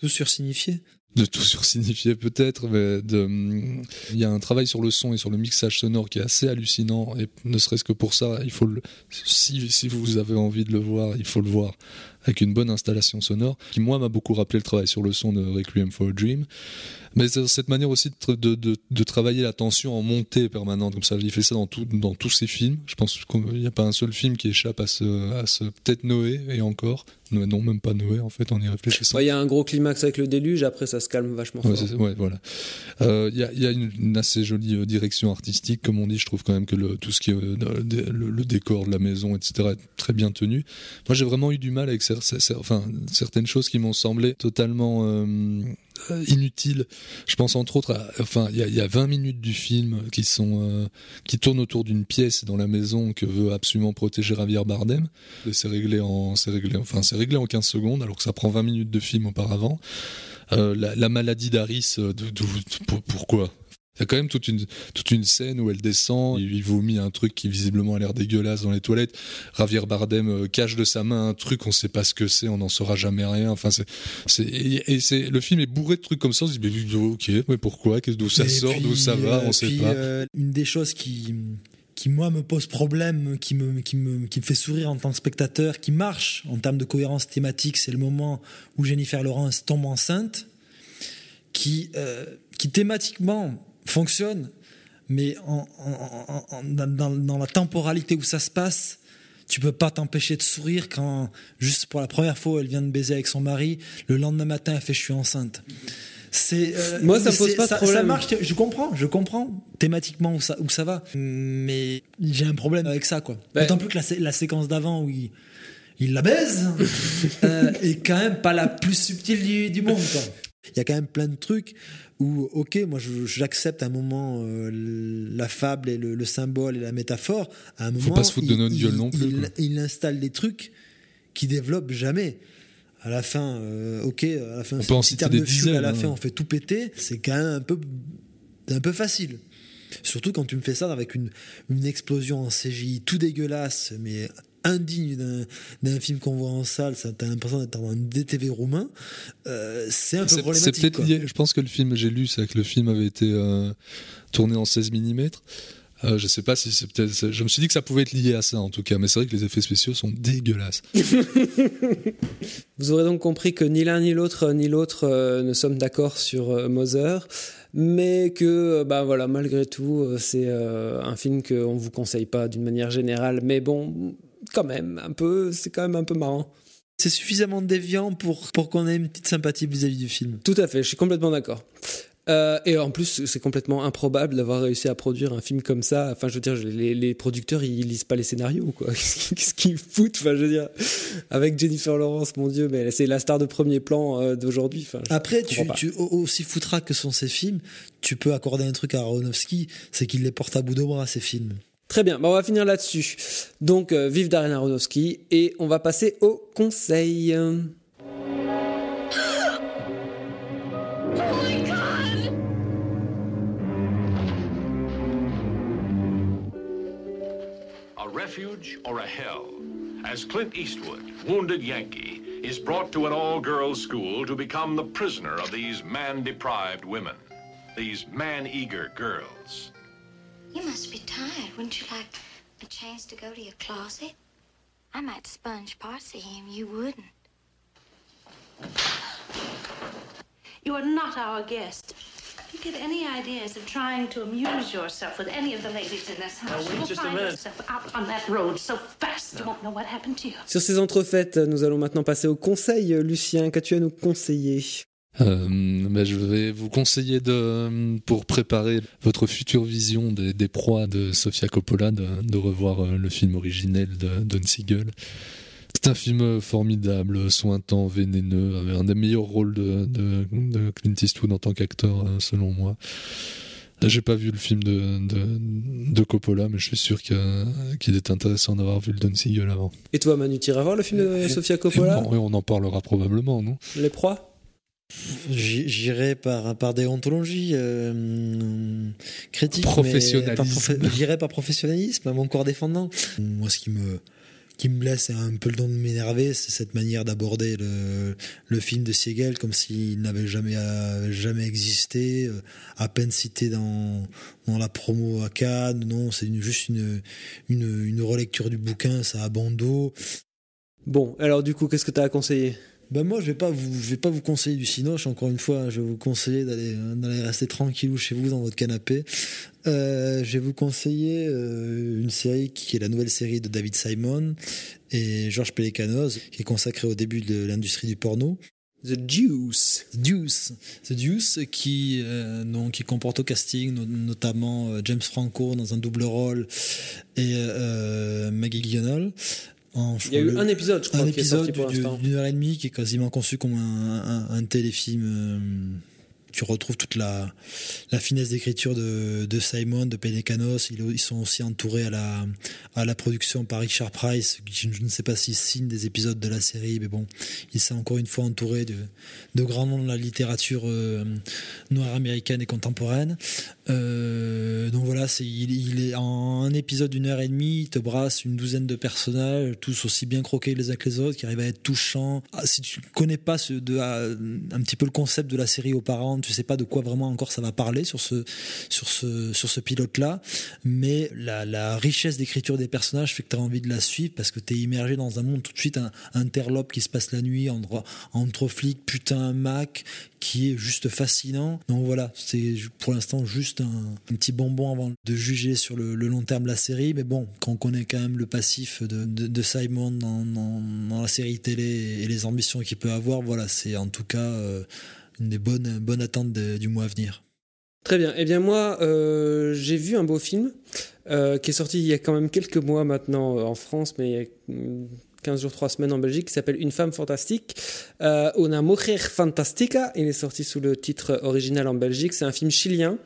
Tout sursignifié. de tout sursignifier peut-être, mais de, il y a un travail sur le son et sur le mixage sonore qui est assez hallucinant et ne serait-ce que pour ça, il faut le, si, si vous avez envie de le voir, il faut le voir avec une bonne installation sonore qui moi m'a beaucoup rappelé le travail sur le son de Requiem for a Dream mais cette manière aussi de, de, de, de travailler la tension en montée permanente comme ça il fait ça dans, tout, dans tous ses films je pense qu'il n'y a pas un seul film qui échappe à ce, à ce peut-être Noé et encore non, même pas Noé en fait en y réfléchissant Ouais, Il y a un gros climax avec le déluge, après ça se calme vachement Ouais, fort. ouais, voilà. Euh, Il y a, y a une, une assez jolie euh, direction artistique, comme on dit. Je trouve quand même que le, tout ce qui est euh, le, le- le décor de la maison, etc., est très bien tenu. Moi, j'ai vraiment eu du mal avec cer- cer- cer- enfin, certaines choses qui m'ont semblé totalement euh, euh, inutiles. Je pense entre autres, à, enfin, il y a, il y a 20 minutes du film qui sont euh, qui tournent autour d'une pièce dans la maison que veut absolument protéger Javier Bardem. C'est réglé en, c'est réglé, enfin, c'est réglé en 15 secondes, alors que ça prend 20 minutes de film auparavant. Euh, la, la maladie d'Aris, pourquoi? Il y a quand même toute une, toute une scène où elle descend, il, vomit un truc qui visiblement a l'air dégueulasse dans les toilettes. Javier Bardem euh, cache de sa main un truc, on sait pas ce que c'est, on n'en saura jamais rien. Enfin, c'est, c'est, et, et c'est, le film est bourré de trucs comme ça. On se dit, mais, ok, mais pourquoi, d'où ça Et sort, puis, d'où ça va, euh, on sait puis, pas. euh, une des choses qui, qui moi me pose problème, qui me, qui me, qui me fait sourire en tant que spectateur, qui marche en termes de cohérence thématique, c'est le moment où Jennifer Lawrence tombe enceinte, qui, euh, qui thématiquement fonctionne, mais en, en- en- en- dans, dans la temporalité où ça se passe, tu peux pas t'empêcher de sourire quand, juste pour la première fois, elle vient de baiser avec son mari, le lendemain matin, elle fait je suis enceinte. C'est euh, Moi, ça pose pas de ça, problème. ça marche, je comprends, je comprends thématiquement où ça, où ça va, mais j'ai un problème avec ça, quoi. Ouais. D'autant plus que la, sé- la séquence d'avant où il, il la baise euh, est quand même pas la plus subtile du, du monde. Il y a quand même plein de trucs où, ok, moi j'accepte un moment euh, la fable et le, le symbole et la métaphore. À un Faut moment, pas se foutre de il- notre il- gueule non plus, Il, installe des trucs qui développent jamais. À la fin, euh, ok, à la fin, On peut en citer des dizaines, à la hein. fin, on fait tout péter. C'est quand même un peu, un peu facile. Surtout quand tu me fais ça avec une, une explosion en CGI tout dégueulasse, mais indigne d'un- d'un film qu'on voit en salle, ça t'as l'impression d'être dans un DTV roumain, euh, c'est un peu c'est problématique. peut-être quoi. lié. Je pense que le film, j'ai lu, c'est que le film avait été euh, tourné en 16 mm. Euh, je sais pas si c'est peut-être. Je me suis dit que ça pouvait être lié à ça en tout cas, mais c'est vrai que les effets spéciaux sont dégueulasses. Vous aurez donc compris que ni l'un ni l'autre ni l'autre euh, ne sommes d'accord sur euh, Mother, mais que euh, bah voilà malgré tout euh, c'est euh, un film qu'on vous conseille pas d'une manière générale, mais bon quand même un peu c'est quand même un peu marrant. C'est suffisamment déviant pour, pour qu'on ait une petite sympathie vis-à-vis du film. Tout à fait, je suis complètement d'accord. Euh, et en plus, c'est complètement improbable d'avoir réussi à produire un film comme ça. Enfin, je veux dire, les, les producteurs, ils lisent pas les scénarios, quoi. Qu'est-ce qu'ils foutent Enfin, je veux dire, avec Jennifer Lawrence, mon Dieu, mais c'est la star de premier plan euh, d'aujourd'hui. Enfin, Après, tu, tu, au- aussi foutra que sont ces films, tu peux accorder un truc à Aronofsky, c'est qu'il les porte à bout de bras, ces films. Très bien, bah, on va finir là-dessus. Donc, euh, vive Darren Aronofsky et on va passer au conseil. Refuge or a hell? As Clint Eastwood, wounded Yankee, is brought to an all girls school to become the prisoner of these man deprived women, these man eager girls. You must be tired. Wouldn't you like a chance to go to your closet? I might sponge parts of him. You wouldn't. You are not our guest. If you get any ideas of trying to amuse yourself with any of the ladies in this house, you will find yourself out on that road so fast you won't know what happened to you. Sur ces entrefaites, nous allons maintenant passer au conseil. Lucien, qu'as-tu à nous conseiller? Euh, bah, je vais vous conseiller de, pour préparer votre future vision des, des proies de Sofia Coppola, de, de revoir euh, le film originel de Don Siegel. C'est un film formidable, sointant, vénéneux, avec un des meilleurs rôles de, de, de Clint Eastwood en tant qu'acteur, euh, selon moi. J'ai pas vu le film de, de, de Coppola, mais je suis sûr qu'il est intéressant d'avoir vu le Don Siegel avant. Et toi, Manu, tu iras voir le film de Sofia Coppola? Bon, oui, on en parlera probablement, non? Les proies? J'irai par, par déontologie euh, critique. Professionnalisme. J'irai par professionnalisme, à mon corps défendant. Moi, ce qui me, qui me blesse et un peu le don de m'énerver, c'est cette manière d'aborder le, le film de Siegel comme s'il n'avait jamais, euh, jamais existé, euh, à peine cité dans, dans la promo à Cannes. Non, c'est une- juste une, une, une relecture du bouquin, ça a bon dos. Bon, alors du coup, qu'est-ce que tu as à conseiller? Ben moi, je vais pas vous, je vais pas vous conseiller du cinoche. Encore une fois, je vais vous conseiller d'aller, d'aller rester tranquillou chez vous dans votre canapé. Euh, je vais vous conseiller euh, une série qui est la nouvelle série de David Simon et Georges Pelecanos, qui est consacrée au début de l'industrie du porno. The Deuce. Deuce. The Deuce, qui, euh, donc, qui comporte au casting no- notamment euh, James Franco dans un double rôle et euh, Maggie Gyllenhaal. En- Il y a eu un épisode, je crois, un qui est sorti épisode pour du- l'instant. d'une heure et demie qui est quasiment conçu comme un, un- un téléfilm. Tu retrouves toute la, finesse d'écriture de, Simon, de Penecanos. Ils, sont aussi entourés à la, à la production par Richard Price. qui, Je ne sais pas s'il signe des épisodes de la série, mais bon, il s'est encore une fois entouré de, de grands noms de la littérature euh, noire américaine et contemporaine. Euh, donc voilà, c'est, il, est en un épisode d'une heure et demie, il te brasse une douzaine de personnages, tous aussi bien croqués les uns que les autres, qui arrivent à être touchants. Ah, si tu connais pas de, un petit peu le concept de la série auparavant, tu sais pas de quoi vraiment encore ça va parler sur ce, sur ce, sur ce pilote-là, mais la, richesse d'écriture des personnages fait que tu as envie de la suivre parce que tu es immergé dans un monde tout de suite un, interlope qui se passe la nuit entre, entre flics, putain, Mac, qui est juste fascinant. Donc voilà, c'est pour l'instant juste un, petit bonbon avant de juger sur le, long terme la série. Mais bon, quand on connaît quand même le passif de, de, Simon dans, dans, dans la série télé et les ambitions qu'il peut avoir, voilà, c'est en tout cas euh, une des bonnes, bonnes attentes du mois à venir. Très bien. Eh bien moi, euh, j'ai vu un beau film euh, qui est sorti il y a quand même quelques mois maintenant euh, en France, mais il y a mm, 15 jours, 3 semaines en Belgique, qui s'appelle Une femme fantastique. Euh, Una mujer fantastica. Il est sorti sous le titre original en Belgique. C'est un film chilien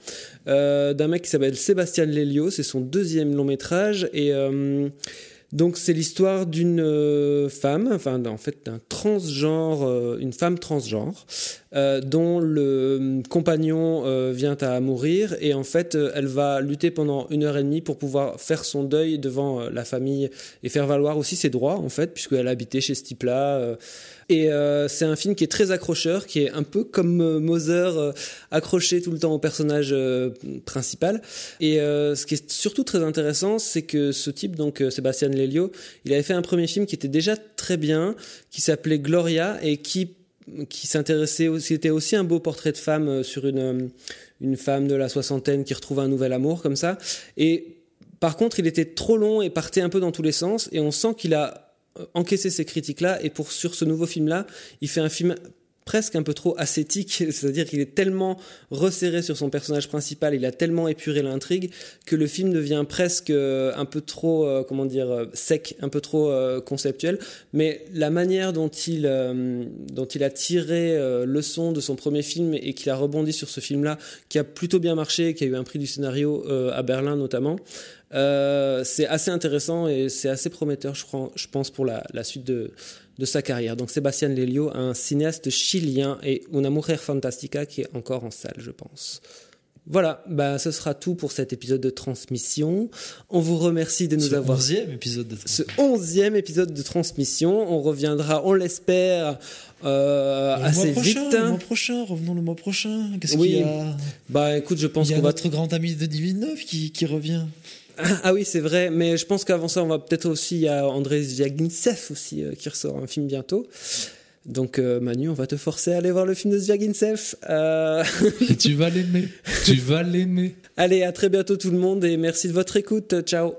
d'un mec qui s'appelle Sébastien Lelio. C'est son deuxième long métrage et donc c'est l'histoire d'une euh, femme, enfin en fait d'un transgenre, euh, une femme transgenre, euh, dont le compagnon vient à mourir et en fait elle va lutter pendant une heure et demie pour pouvoir faire son deuil devant la famille et faire valoir aussi ses droits en fait puisqu'elle habitait chez ce type-là. Et euh, c'est un film qui est très accrocheur, qui est un peu comme euh, Moser euh, accroché tout le temps au personnage euh, principal. Et euh, ce qui est surtout très intéressant, c'est que ce type, donc euh, Sébastien Lelio, il avait fait un premier film qui était déjà très bien, qui s'appelait Gloria et qui qui s'intéressait aussi, c'était aussi un beau portrait de femme sur une une femme de la soixantaine qui retrouve un nouvel amour comme ça. Et par contre, il était trop long et partait un peu dans tous les sens. Et on sent qu'il a euh, encaissé ces critiques-là. Et pour sur ce nouveau film-là, il fait un film presque un peu trop ascétique, c'est-à-dire qu'il est tellement resserré sur son personnage principal, il a tellement épuré l'intrigue que le film devient presque euh, un peu trop, euh, comment dire, sec, un peu trop conceptuel. Mais la manière dont il, dont il a tiré leçon de son premier film et qu'il a rebondi sur ce film-là, qui a plutôt bien marché, qui a eu un prix du scénario à Berlin notamment, euh, c'est assez intéressant et c'est assez prometteur, je, crois, je pense, pour la, la suite de, de sa carrière. Donc Sébastien Lelio, un cinéaste chilien et Una mujer fantastica qui est encore en salle, je pense. Voilà, bah, ce sera tout pour cet épisode de transmission. On vous remercie de nous Ce avoir... onzième épisode de Ce onzième épisode de transmission. On reviendra, on l'espère, euh, Le assez mois prochain, vite. Le mois prochain, revenons le mois prochain. Qu'est-ce Oui. qu'il y a? Bah écoute, je pense Il y a qu'on va notre grand ami de Villeneuve qui, qui revient. Ah oui, c'est vrai, mais je pense qu'avant ça, on va peut-être aussi, a André Zviagintsev aussi euh, qui ressort un film bientôt. Donc euh, Manu, on va te forcer à aller voir le film de Zviagintsev. Euh... tu vas l'aimer. Tu vas l'aimer. Allez, à très bientôt tout le monde et merci de votre écoute. Ciao.